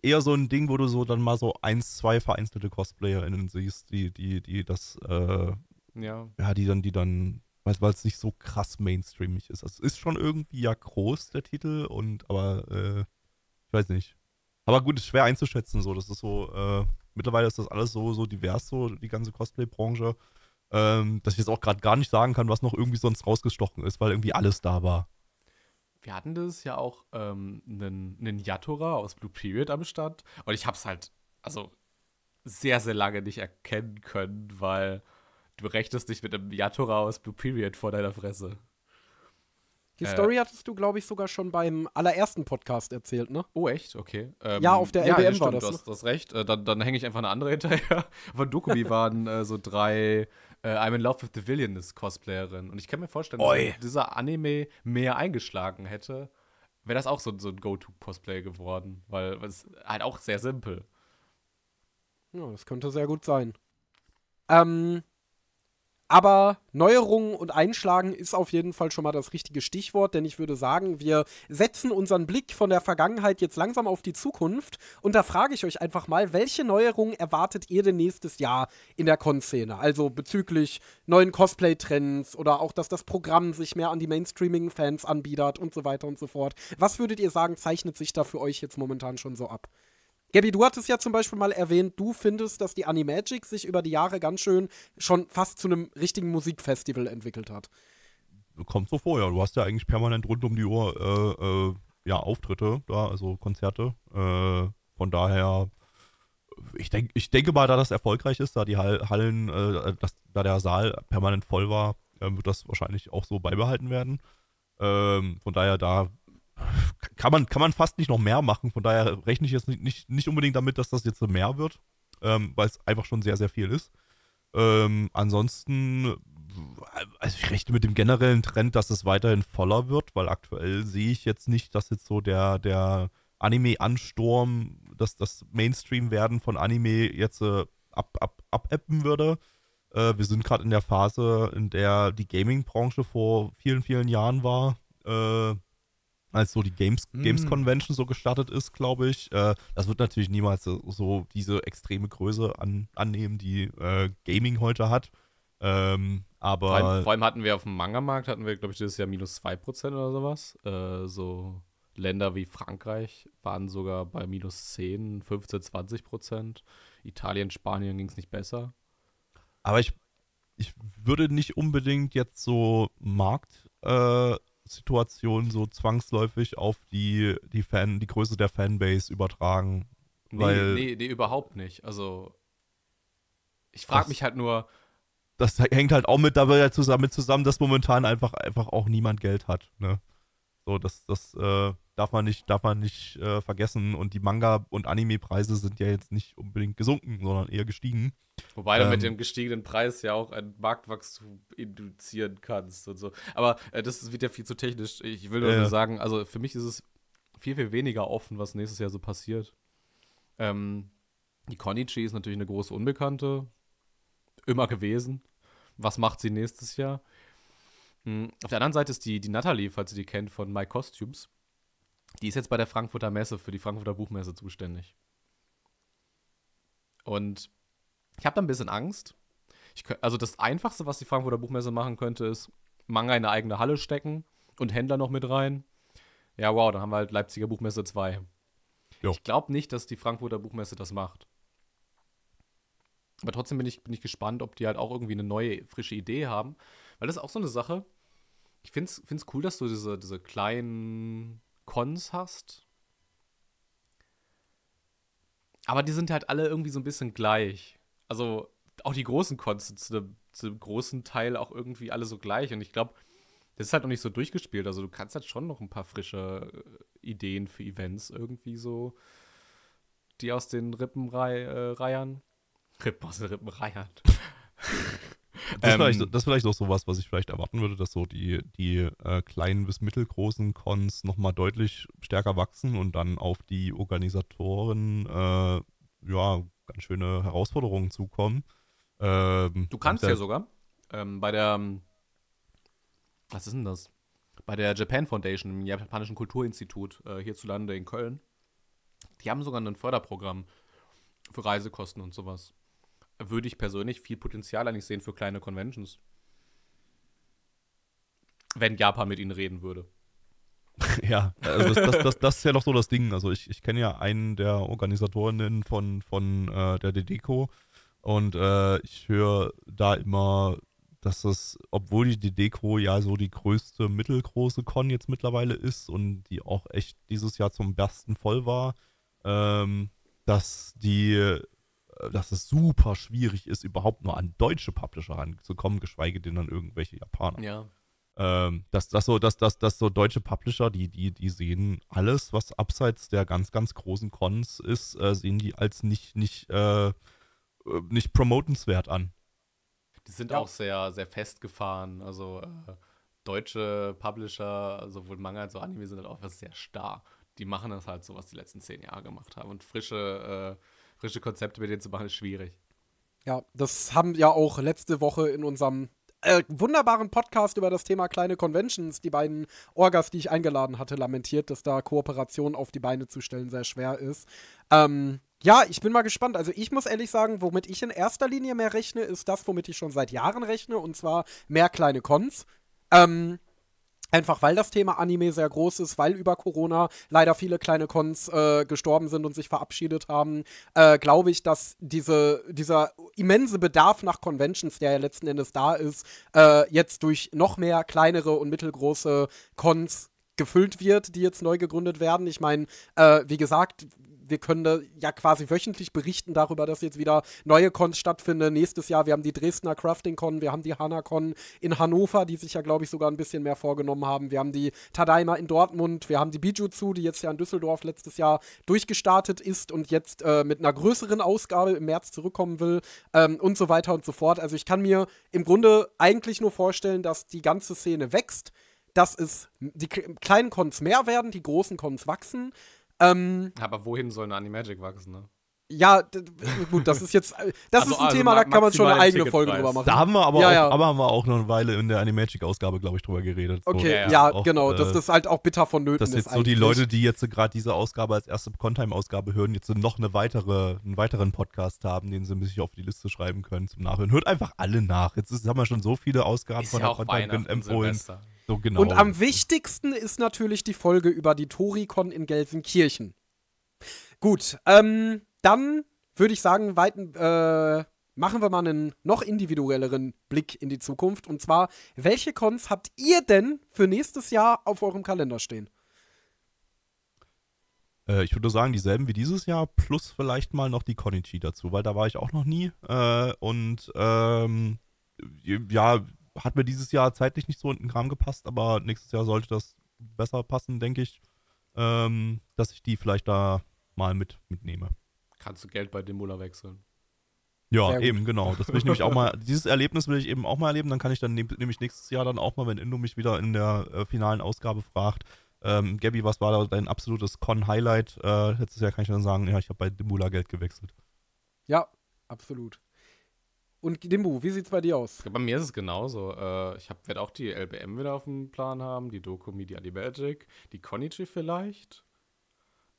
eher so ein Ding, wo du so dann mal so eins, zwei vereinzelte CosplayerInnen siehst, die, die, die das, äh, ja. ja, die dann, die dann, weil es nicht so krass mainstreamig ist. Also, es ist schon irgendwie ja groß, der Titel, und aber, äh, ich weiß nicht. Aber gut, ist schwer einzuschätzen. So, das ist so, äh, mittlerweile ist das alles so, so divers, so die ganze Cosplay-Branche, ähm, dass ich jetzt auch gerade gar nicht sagen kann, was noch irgendwie sonst rausgestochen ist, weil irgendwie alles da war. Wir hatten das ja auch ähm, einen, einen Yatora aus Blue Period am Start. Und ich hab's halt, also sehr, sehr lange nicht erkennen können, weil du rechnest dich mit einem Yatora aus Blue Period vor deiner Fresse. Die äh, Story hattest du, glaube ich, sogar schon beim allerersten Podcast erzählt, ne? Oh, echt? Okay. Ähm, ja, auf der LBM ja, war das. Du hast, du hast recht. Äh, dann dann hänge ich einfach eine andere [laughs] hinterher. Von Dokumi waren äh, so drei äh, I'm in Love with the Villainous Cosplayerin. Und ich kann mir vorstellen, Oi. dass dieser Anime mehr eingeschlagen hätte, wäre das auch so, so ein Go-To-Cosplay geworden. Weil es halt auch sehr simpel. Ja, das könnte sehr gut sein. Ähm, Aber Neuerungen und Einschlagen ist auf jeden Fall schon mal das richtige Stichwort, denn ich würde sagen, wir setzen unseren Blick von der Vergangenheit jetzt langsam auf die Zukunft. Und da frage ich euch einfach mal, welche Neuerungen erwartet ihr denn nächstes Jahr in der Con-Szene? Also bezüglich neuen Cosplay-Trends oder auch, dass das Programm sich mehr an die Mainstreaming-Fans anbietet und so weiter und so fort. Was würdet ihr sagen, zeichnet sich da für euch jetzt momentan schon so ab? Gabby, du hattest ja zum Beispiel mal erwähnt, du findest, dass die Animagic sich über die Jahre ganz schön schon fast zu einem richtigen Musikfestival entwickelt hat. Kommt so vor, ja. Du hast ja eigentlich permanent rund um die Uhr äh, äh, ja, Auftritte da, also Konzerte. Äh, von daher, ich, denk, ich denke mal, da das erfolgreich ist, da die Hallen, äh, dass, da der Saal permanent voll war, äh, wird das wahrscheinlich auch so beibehalten werden. Ähm, von daher, da kann man, kann man fast nicht noch mehr machen. Von daher rechne ich jetzt nicht, nicht, nicht unbedingt damit, dass das jetzt mehr wird, ähm, weil es einfach schon sehr, sehr viel ist. Ähm, ansonsten, also ich rechne mit dem generellen Trend, dass es weiterhin voller wird, weil aktuell sehe ich jetzt nicht, dass jetzt so der, der Anime-Ansturm, dass das Mainstream-Werden von Anime jetzt äh, ab, ab, abappen würde. Äh, wir sind gerade in der Phase, in der die Gaming-Branche vor vielen, vielen Jahren war. Äh, als so die Games, mm. Games Convention so gestartet ist, glaube ich. Äh, das wird natürlich niemals so, so diese extreme Größe an, annehmen, die äh, Gaming heute hat. Ähm, aber vor allem, vor allem, hatten wir auf dem Manga-Markt, hatten wir, glaube ich, dieses Jahr minus 2% oder sowas. Äh, so Länder wie Frankreich waren sogar bei minus 10, 15, 20% Italien, Spanien ging es nicht besser. Aber ich, ich würde nicht unbedingt jetzt so Markt äh, Situation so zwangsläufig auf die, die Fan, die Größe der Fanbase übertragen. Nee, weil nee, nee, überhaupt nicht. Also ich frage mich halt nur. Das hängt halt auch mit dabei zusammen, zusammen, dass momentan einfach, einfach auch niemand Geld hat. Ne? So, das, das äh, darf man nicht, darf man nicht äh, vergessen. Und die Manga- und Anime-Preise sind ja jetzt nicht unbedingt gesunken, sondern eher gestiegen. Wobei ähm, du mit ähm, dem gestiegenen Preis ja auch ein Marktwachstum induzieren kannst und so. Aber äh, das wird ja viel zu technisch. Ich will nur äh, sagen, also für mich ist es viel, viel weniger offen, was nächstes Jahr so passiert. Ähm, die Konichi ist natürlich eine große Unbekannte. Immer gewesen. Was macht sie nächstes Jahr? Hm, auf der anderen Seite ist die, die Natalie, falls ihr die kennt, von My Costumes. Die ist jetzt bei der Frankfurter Messe für die Frankfurter Buchmesse zuständig. Und ich habe da ein bisschen Angst. Ich, also das Einfachste, was die Frankfurter Buchmesse machen könnte, ist Manga in eine eigene Halle stecken und Händler noch mit rein. Ja, wow, dann haben wir halt Leipziger Buchmesse 2. Jo. Ich glaube nicht, dass die Frankfurter Buchmesse das macht. Aber trotzdem bin ich, bin ich gespannt, ob die halt auch irgendwie eine neue, frische Idee haben. Weil das ist auch so eine Sache. Ich finde es cool, dass du diese, diese kleinen Cons hast. Aber die sind halt alle irgendwie so ein bisschen gleich. Also auch die großen Cons sind zu einem, großen Teil auch irgendwie alle so gleich. Und ich glaube, das ist halt noch nicht so durchgespielt. Also du kannst halt schon noch ein paar frische äh, Ideen für Events irgendwie so, die aus den Rippenreihern. Äh, Rippen [laughs] aus den Rippenreihern. Das, ähm, vielleicht, das ist vielleicht auch sowas, was ich vielleicht erwarten würde, dass so die, die äh, kleinen bis mittelgroßen Cons nochmal deutlich stärker wachsen und dann auf die Organisatoren äh, ja ganz schöne Herausforderungen zukommen. Ähm, du kannst ja sogar ähm, bei der, was ist denn das? Bei der Japan Foundation, im japanischen Kulturinstitut äh, hierzulande in Köln, die haben sogar ein Förderprogramm für Reisekosten und sowas würde ich persönlich viel Potenzial eigentlich sehen für kleine Conventions. Wenn Japan mit ihnen reden würde. [laughs] Ja, also das, das, das, das, ist ja noch so das Ding. Also ich, ich kenne ja einen der Organisatorinnen von, von äh, der DDECO und äh, ich höre da immer, dass das, obwohl die DDECO ja so die größte mittelgroße Con jetzt mittlerweile ist und die auch echt dieses Jahr zum besten voll war, ähm, dass die dass es super schwierig ist, überhaupt nur an deutsche Publisher ranzukommen, geschweige denn an irgendwelche Japaner. Ja. Ähm, dass das so, dass, dass, dass so deutsche Publisher, die, die, die sehen alles, was abseits der ganz, ganz großen Cons ist, äh, sehen die als nicht, nicht, äh, äh nicht promotenswert an. Die sind ja. auch sehr, sehr festgefahren. Also äh, deutsche Publisher, sowohl Manga als auch Anime, sind halt auch sehr starr. Die machen das halt so, was die letzten zehn Jahre gemacht haben. Und frische äh, frische Konzepte mit denen zu machen, ist schwierig. Ja, das haben ja auch letzte Woche in unserem äh, wunderbaren Podcast über das Thema kleine Conventions, die beiden Orgas, die ich eingeladen hatte, lamentiert, dass da Kooperation auf die Beine zu stellen sehr schwer ist. Ähm, ja, ich bin mal gespannt. Also ich muss ehrlich sagen, womit ich in erster Linie mehr rechne, ist das, womit ich schon seit Jahren rechne, und zwar mehr kleine Cons. Ähm, Einfach weil das Thema Anime sehr groß ist, weil über Corona leider viele kleine Cons äh, gestorben sind und sich verabschiedet haben, äh, glaube ich, dass diese, dieser immense Bedarf nach Conventions, der ja letzten Endes da ist, äh, jetzt durch noch mehr kleinere und mittelgroße Cons gefüllt wird, die jetzt neu gegründet werden. Ich meine, äh, wie gesagt, wir können da ja quasi wöchentlich berichten darüber, dass jetzt wieder neue Cons stattfinden. Nächstes Jahr, wir haben die Dresdner Crafting Con, wir haben die Hanacon in Hannover, die sich ja, glaube ich, sogar ein bisschen mehr vorgenommen haben. Wir haben die Tadaima in Dortmund, wir haben die Bijutsu, die jetzt ja in Düsseldorf letztes Jahr durchgestartet ist und jetzt äh, mit einer größeren Ausgabe im März zurückkommen will ähm, und so weiter und so fort. Also ich kann mir im Grunde eigentlich nur vorstellen, dass die ganze Szene wächst dass es die kleinen Cons mehr werden, die großen Cons wachsen. Ähm, Aber wohin soll eine Animagic wachsen, ne? Ja, gut, das ist jetzt, das also, ist ein also Thema, da kann man schon eine eigene Folge drüber machen. Da haben wir aber, ja, auch, ja. aber haben wir auch noch eine Weile in der Animagic-Ausgabe, glaube ich, drüber geredet. Okay, so, ja, ja auch, genau, äh, dass das halt auch bitter vonnöten ist. Dass jetzt so die Leute, die jetzt gerade diese Ausgabe als erste Contime-Ausgabe hören, jetzt noch eine weitere, einen weiteren Podcast haben, den sie sich auf die Liste schreiben können zum Nachhören. Hört einfach alle nach. Jetzt ist, haben wir schon so viele Ausgaben ist von der Contime empfohlen. So genau. Und am wichtigsten ist natürlich die Folge über die Toricon in Gelsenkirchen. Gut, ähm, dann würde ich sagen, weiten, äh, machen wir mal einen noch individuelleren Blick in die Zukunft. Und zwar, welche Cons habt ihr denn für nächstes Jahr auf eurem Kalender stehen? Äh, ich würde sagen, dieselben wie dieses Jahr, plus vielleicht mal noch die Konichi dazu, weil da war ich auch noch nie. Äh, und ähm, ja, hat mir dieses Jahr zeitlich nicht so in den Kram gepasst, aber nächstes Jahr sollte das besser passen, denke ich. Ähm, dass ich die vielleicht da mal mit, mitnehme. Kannst du Geld bei Demula wechseln? Ja, eben, genau. Das will ich nämlich auch mal, [laughs] dieses Erlebnis will ich eben auch mal erleben. Dann kann ich dann nämlich nächstes Jahr dann auch mal, wenn Indo mich wieder in der äh, finalen Ausgabe fragt, ähm, Gabby, was war da dein absolutes Con-Highlight? Äh, letztes Jahr kann ich dann sagen, ja, ich habe bei Demula Geld gewechselt. Ja, absolut. Und Dimbu, wie sieht's bei dir aus? Bei mir ist es genauso. Äh, ich werde auch die LBM wieder auf dem Plan haben, die Doku Media Magic, die Konichi vielleicht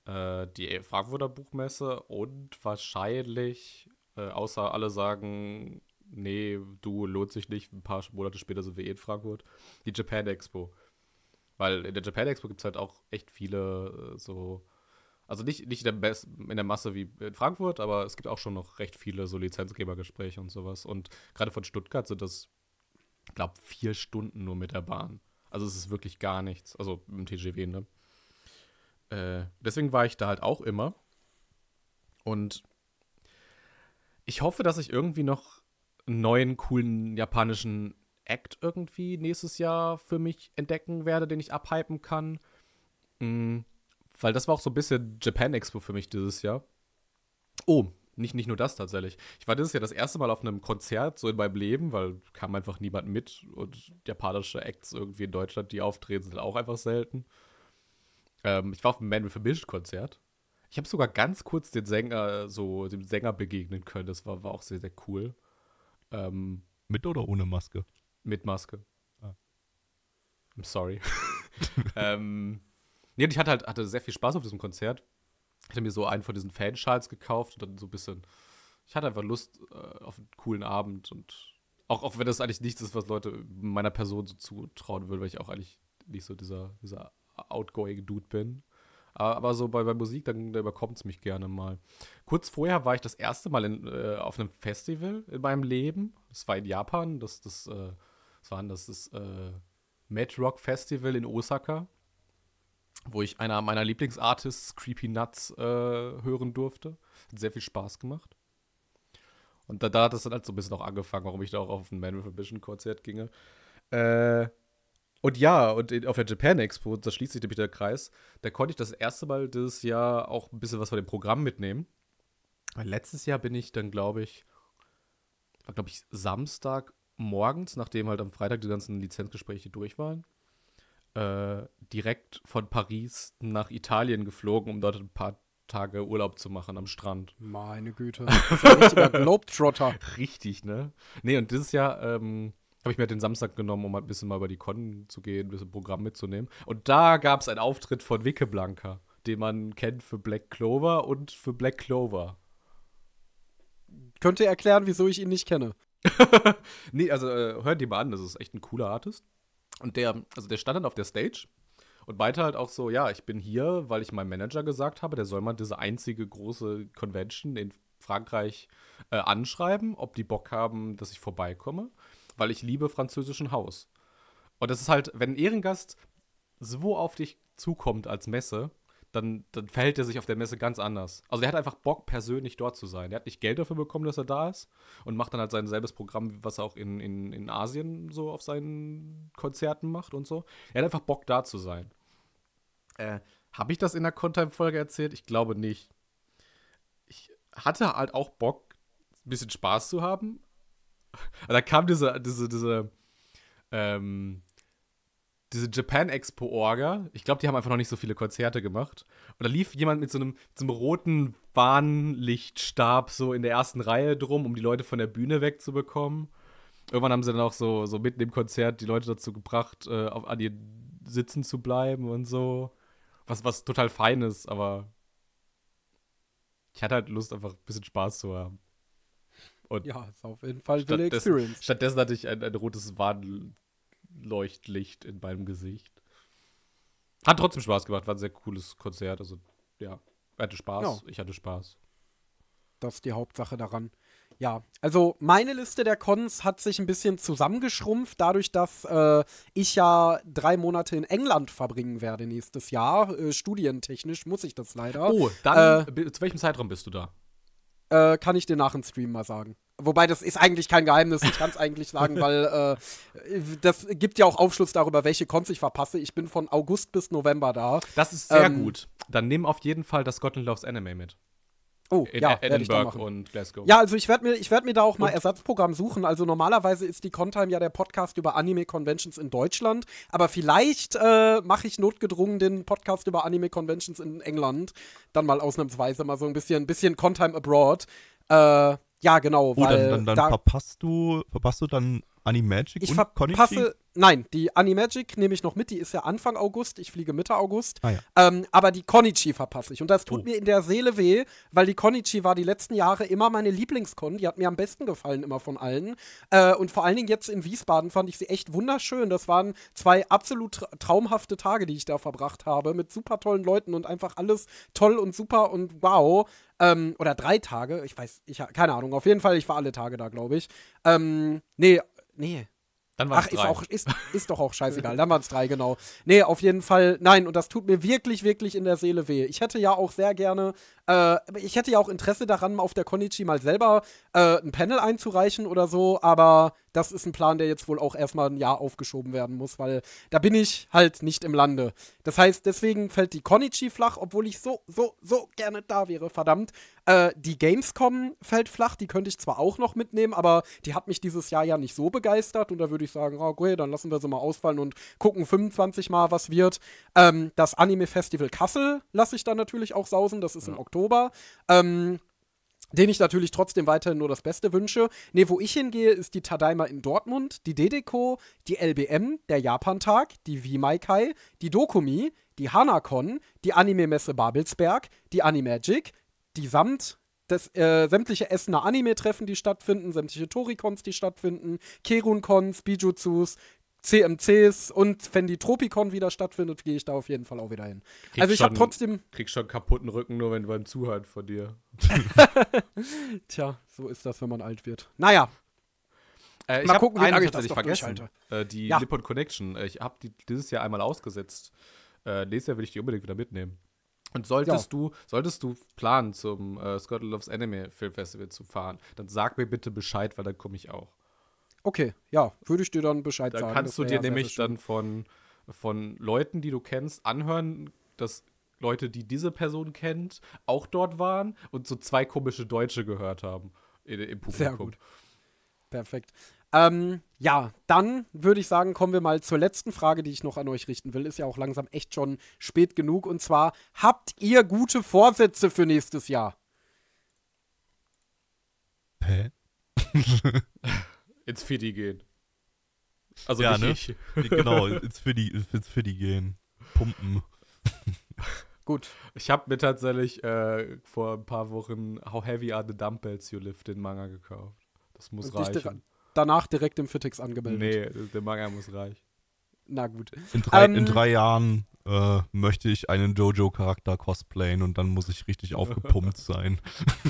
äh, die Frankfurter Buchmesse und wahrscheinlich, äh, außer alle sagen, nee, du lohnt sich nicht, ein paar Monate später sind wir eh in Frankfurt, die Japan Expo. Weil in der Japan Expo gibt es halt auch echt viele so, also nicht, nicht in, der in der Masse wie in Frankfurt, aber es gibt auch schon noch recht viele so Lizenzgebergespräche und sowas. Und gerade von Stuttgart sind das, glaube, vier Stunden nur mit der Bahn. Also es ist wirklich gar nichts. Also im TGW, ne? Äh, deswegen war ich da halt auch immer. Und ich hoffe, dass ich irgendwie noch einen neuen, coolen japanischen Act irgendwie nächstes Jahr für mich entdecken werde, den ich abhypen kann. Mhm, weil das war auch so ein bisschen Japan Expo für mich dieses Jahr. Oh, nicht, nicht nur das tatsächlich. Ich war dieses Jahr das erste Mal auf einem Konzert so in meinem Leben, weil kam einfach niemand mit und japanische Acts irgendwie in Deutschland, die auftreten, sind auch einfach selten. Ähm, ich war auf einem Man with a Mission Konzert. Ich habe sogar ganz kurz den Sänger, so dem Sänger begegnen können. Das war, war auch sehr, sehr cool. Ähm, mit oder ohne Maske? Mit Maske. Ah. I'm sorry. [laughs] ähm, nee, ich hatte halt hatte sehr viel Spaß auf diesem Konzert. Ich hatte mir so einen von diesen Fanschals gekauft und dann so ein bisschen. Ich hatte einfach Lust äh, auf einen coolen Abend und auch, auch wenn das eigentlich nichts ist, was Leute meiner Person so zutrauen würden, weil ich auch eigentlich nicht so dieser, dieser outgoing Dude bin. Aber so bei, bei Musik, dann überkommt es mich gerne mal. Kurz vorher war ich das erste Mal in, äh, auf einem Festival in meinem Leben. Das war in Japan. Das, das, äh, das war das, das äh, Mad Rock Festival in Osaka, wo ich einer meiner Lieblingsartists, Creepy Nuts, äh, hören durfte. Hat sehr viel Spaß gemacht. Und da, da hat es dann halt so ein bisschen auch angefangen, warum ich da auch auf ein Man with a Vision Konzert ginge. Äh, und ja, und auf der Japan Expo, da schließt sich nämlich der Kreis, da konnte ich das erste Mal dieses Jahr auch ein bisschen was von dem Programm mitnehmen. Weil letztes Jahr bin ich dann, glaube ich, war, glaube ich, Samstag morgens, nachdem halt am Freitag die ganzen Lizenzgespräche durch waren, äh, direkt von Paris nach Italien geflogen, um dort ein paar Tage Urlaub zu machen am Strand. Meine Güte. Richtiger [laughs] Globetrotter. Richtig, ne? Nee, und dieses Jahr ähm, habe ich mir den Samstag genommen, um ein bisschen mal über die Con zu gehen, ein bisschen Programm mitzunehmen. Und da gab es einen Auftritt von Wicke Blanca, den man kennt für Black Clover und für Black Clover. Könnt ihr erklären, wieso ich ihn nicht kenne? [laughs] nee, also äh, hört die mal an, das ist echt ein cooler Artist. Und der, also der stand dann auf der Stage und meinte halt auch so, ja, ich bin hier, weil ich meinem Manager gesagt habe, der soll mal diese einzige große Convention in Frankreich äh, anschreiben, ob die Bock haben, dass ich vorbeikomme weil ich liebe französischen Haus. Und das ist halt, wenn ein Ehrengast so auf dich zukommt als Messe, dann, dann verhält er sich auf der Messe ganz anders. Also er hat einfach Bock, persönlich dort zu sein. Er hat nicht Geld dafür bekommen, dass er da ist und macht dann halt sein selbes Programm, was er auch in, in, in Asien so auf seinen Konzerten macht und so. Er hat einfach Bock, da zu sein. Äh, Habe ich das in der Contime-Folge erzählt? Ich glaube nicht. Ich hatte halt auch Bock, ein bisschen Spaß zu haben, und [laughs] da kam diese, diese, diese, ähm, diese Japan Expo Orga. Ich glaube, die haben einfach noch nicht so viele Konzerte gemacht. Und da lief jemand mit so einem, so einem roten Warnlichtstab so in der ersten Reihe drum, um die Leute von der Bühne wegzubekommen. Irgendwann haben sie dann auch so, so mitten im Konzert die Leute dazu gebracht, äh, auf, an ihr sitzen zu bleiben und so. Was, was total fein ist, aber ich hatte halt Lust, einfach ein bisschen Spaß zu haben. Und ja, ist auf jeden Fall eine Experience. Stattdessen hatte ich ein, ein rotes Warnleuchtlicht in meinem Gesicht. Hat trotzdem Spaß gemacht, war ein sehr cooles Konzert. Also, ja, hatte Spaß. Ja. Ich hatte Spaß. Das ist die Hauptsache daran. Ja, also meine Liste der Cons hat sich ein bisschen zusammengeschrumpft, dadurch, dass äh, ich ja drei Monate in England verbringen werde nächstes Jahr. Äh, studientechnisch muss ich das leider. Oh, dann, äh, zu welchem Zeitraum bist du da? Äh, kann ich dir nach dem Stream mal sagen. Wobei das ist eigentlich kein Geheimnis, ich kann es eigentlich sagen, [laughs] weil äh, das gibt ja auch Aufschluss darüber, welche Cons ich verpasse. Ich bin von August bis November da. Das ist sehr ähm, gut. Dann nimm auf jeden Fall das Scotland Loves Anime mit. Oh, in ja, Edinburgh und Glasgow. Ja, also ich werde mir, werd mir da auch mal und? Ersatzprogramm suchen. Also normalerweise ist die Contime ja der Podcast über Anime-Conventions in Deutschland. Aber vielleicht äh, mache ich notgedrungen den Podcast über Anime-Conventions in England. Dann mal ausnahmsweise mal so ein bisschen, bisschen Contime abroad. Äh, ja, genau. Oh, weil dann, dann, dann da verpasst du, verpasst du dann Animagic ich und verpasse, Nein, die Animagic nehme ich noch mit, die ist ja Anfang August, ich fliege Mitte August. Ah, ja. ähm, aber die Konichi verpasse ich. Und das tut oh. mir in der Seele weh, weil die Konichi war die letzten Jahre immer meine Lieblingskon. Die hat mir am besten gefallen, immer von allen. Äh, und vor allen Dingen jetzt in Wiesbaden fand ich sie echt wunderschön. Das waren zwei absolut traumhafte Tage, die ich da verbracht habe, mit super tollen Leuten und einfach alles toll und super und wow. Ähm, oder drei Tage, ich weiß, ich keine Ahnung, auf jeden Fall, ich war alle Tage da, glaube ich. Ähm, nee, nee, dann waren Ach, ist, auch, ist, [laughs] ist doch auch scheißegal. Dann waren es drei, genau. Nee, auf jeden Fall, nein, und das tut mir wirklich, wirklich in der Seele weh. Ich hätte ja auch sehr gerne, äh, ich hätte ja auch Interesse daran, auf der Konichi mal selber äh, ein Panel einzureichen oder so, aber das ist ein Plan, der jetzt wohl auch erstmal ein Jahr aufgeschoben werden muss, weil da bin ich halt nicht im Lande. Das heißt, deswegen fällt die Konichi flach, obwohl ich so, so, so gerne da wäre, verdammt. Äh, die Gamescom fällt flach, die könnte ich zwar auch noch mitnehmen, aber die hat mich dieses Jahr ja nicht so begeistert und da würde ich sagen, oh, okay, dann lassen wir sie mal ausfallen und gucken 25 Mal, was wird. Ähm, das Anime Festival Kassel lasse ich dann natürlich auch sausen, das ist ja. im Oktober. Ähm, den ich natürlich trotzdem weiterhin nur das Beste wünsche. Ne, wo ich hingehe, ist die Tadaima in Dortmund, die Dedeco, die LBM, der Japantag, die Vimaikai, die Dokumi, die Hanakon, die Anime-Messe Babelsberg, die Animagic, die Samt, das, äh, sämtliche Essener Anime-Treffen, die stattfinden, sämtliche Toricons, die stattfinden, Kerun-Cons, Bijutsus, CMCs und wenn die Tropicon wieder stattfindet, gehe ich da auf jeden Fall auch wieder hin. Kriegst also ich habe trotzdem. Kriegst schon kaputten Rücken, nur wenn beim Zuhören von dir. [laughs] Tja, so ist das, wenn man alt wird. Naja. Äh, Mal gucken, wie lange ich das ich vergessen. Äh, die ja. Nippon Connection. Äh, ich habe die dieses Jahr einmal ausgesetzt. Äh, nächstes Jahr will ich die unbedingt wieder mitnehmen. Und solltest ja. du, solltest du planen, zum äh, Scotland Loves Anime Film Festival zu fahren, dann sag mir bitte Bescheid, weil dann komme ich auch. Okay, ja, würde ich dir dann Bescheid dann sagen. Dann kannst du dir nämlich dann von, von Leuten, die du kennst, anhören, dass Leute, die diese Person kennt, auch dort waren und so zwei komische Deutsche gehört haben im Publikum. Sehr gut. Perfekt. Ähm, ja, dann würde ich sagen, kommen wir mal zur letzten Frage, die ich noch an euch richten will. Ist ja auch langsam echt schon spät genug. Und zwar, habt ihr gute Vorsätze für nächstes Jahr? Hä? [laughs] ins Fidi gehen. Also ja, ne? ich. genau, ins für die, ins für die gehen. Pumpen. [laughs] Gut. Ich habe mir tatsächlich äh, vor ein paar Wochen How Heavy Are the Dumbbells You Lift den Manga gekauft. Das muss Und reichen. Danach direkt im Fitix angemeldet. Nee, der Manga muss reichen. Na gut. In drei, ähm, in drei Jahren äh, möchte ich einen Jojo-Charakter cosplayen und dann muss ich richtig aufgepumpt [laughs] sein.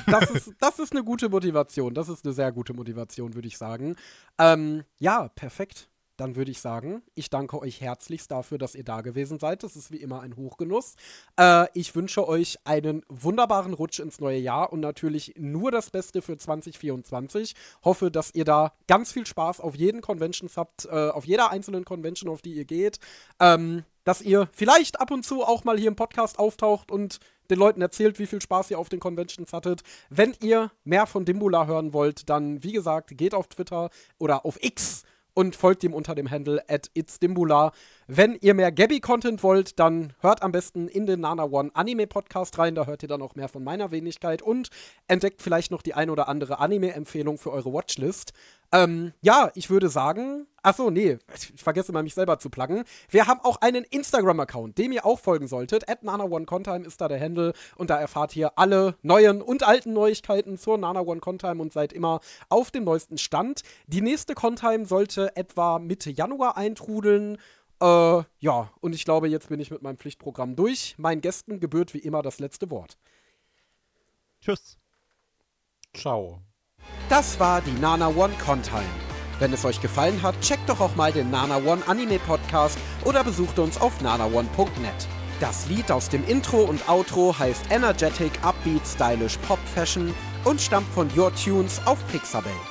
Das ist, [laughs] das ist eine gute Motivation. Das ist eine sehr gute Motivation, würde ich sagen. Ähm, ja, perfekt dann würde ich sagen, ich danke euch herzlichst dafür, dass ihr da gewesen seid. Das ist wie immer ein Hochgenuss. Äh, ich wünsche euch einen wunderbaren Rutsch ins neue Jahr und natürlich nur das Beste für 2024. Hoffe, dass ihr da ganz viel Spaß auf jeden Conventions habt, äh, auf jeder einzelnen Convention, auf die ihr geht. Ähm, dass ihr vielleicht ab und zu auch mal hier im Podcast auftaucht und den Leuten erzählt, wie viel Spaß ihr auf den Conventions hattet. Wenn ihr mehr von Dimbula hören wollt, dann, wie gesagt, geht auf Twitter oder auf X und folgt ihm unter dem Handle at itsdimbula. Wenn ihr mehr Gabby-Content wollt, dann hört am besten in den Nana One Anime-Podcast rein. Da hört ihr dann auch mehr von meiner Wenigkeit und entdeckt vielleicht noch die ein oder andere Anime-Empfehlung für eure Watchlist. Ähm, ja, ich würde sagen, achso, nee, ich vergesse mal mich selber zu pluggen. Wir haben auch einen Instagram-Account, dem ihr auch folgen solltet. At NanaOneContime ist da der Handle und da erfahrt ihr alle neuen und alten Neuigkeiten zur Nana One Contime und seid immer auf dem neuesten Stand. Die nächste Contime sollte etwa Mitte Januar eintrudeln. Äh, ja, und ich glaube, jetzt bin ich mit meinem Pflichtprogramm durch. Meinen Gästen gebührt wie immer das letzte Wort. Tschüss. Ciao. Das war die Nana One Contime. Wenn es euch gefallen hat, checkt doch auch mal den Nana One Anime Podcast oder besucht uns auf nanaone.net. Das Lied aus dem Intro und Outro heißt Energetic Upbeat Stylish Pop Fashion und stammt von Your Tunes auf Pixabay.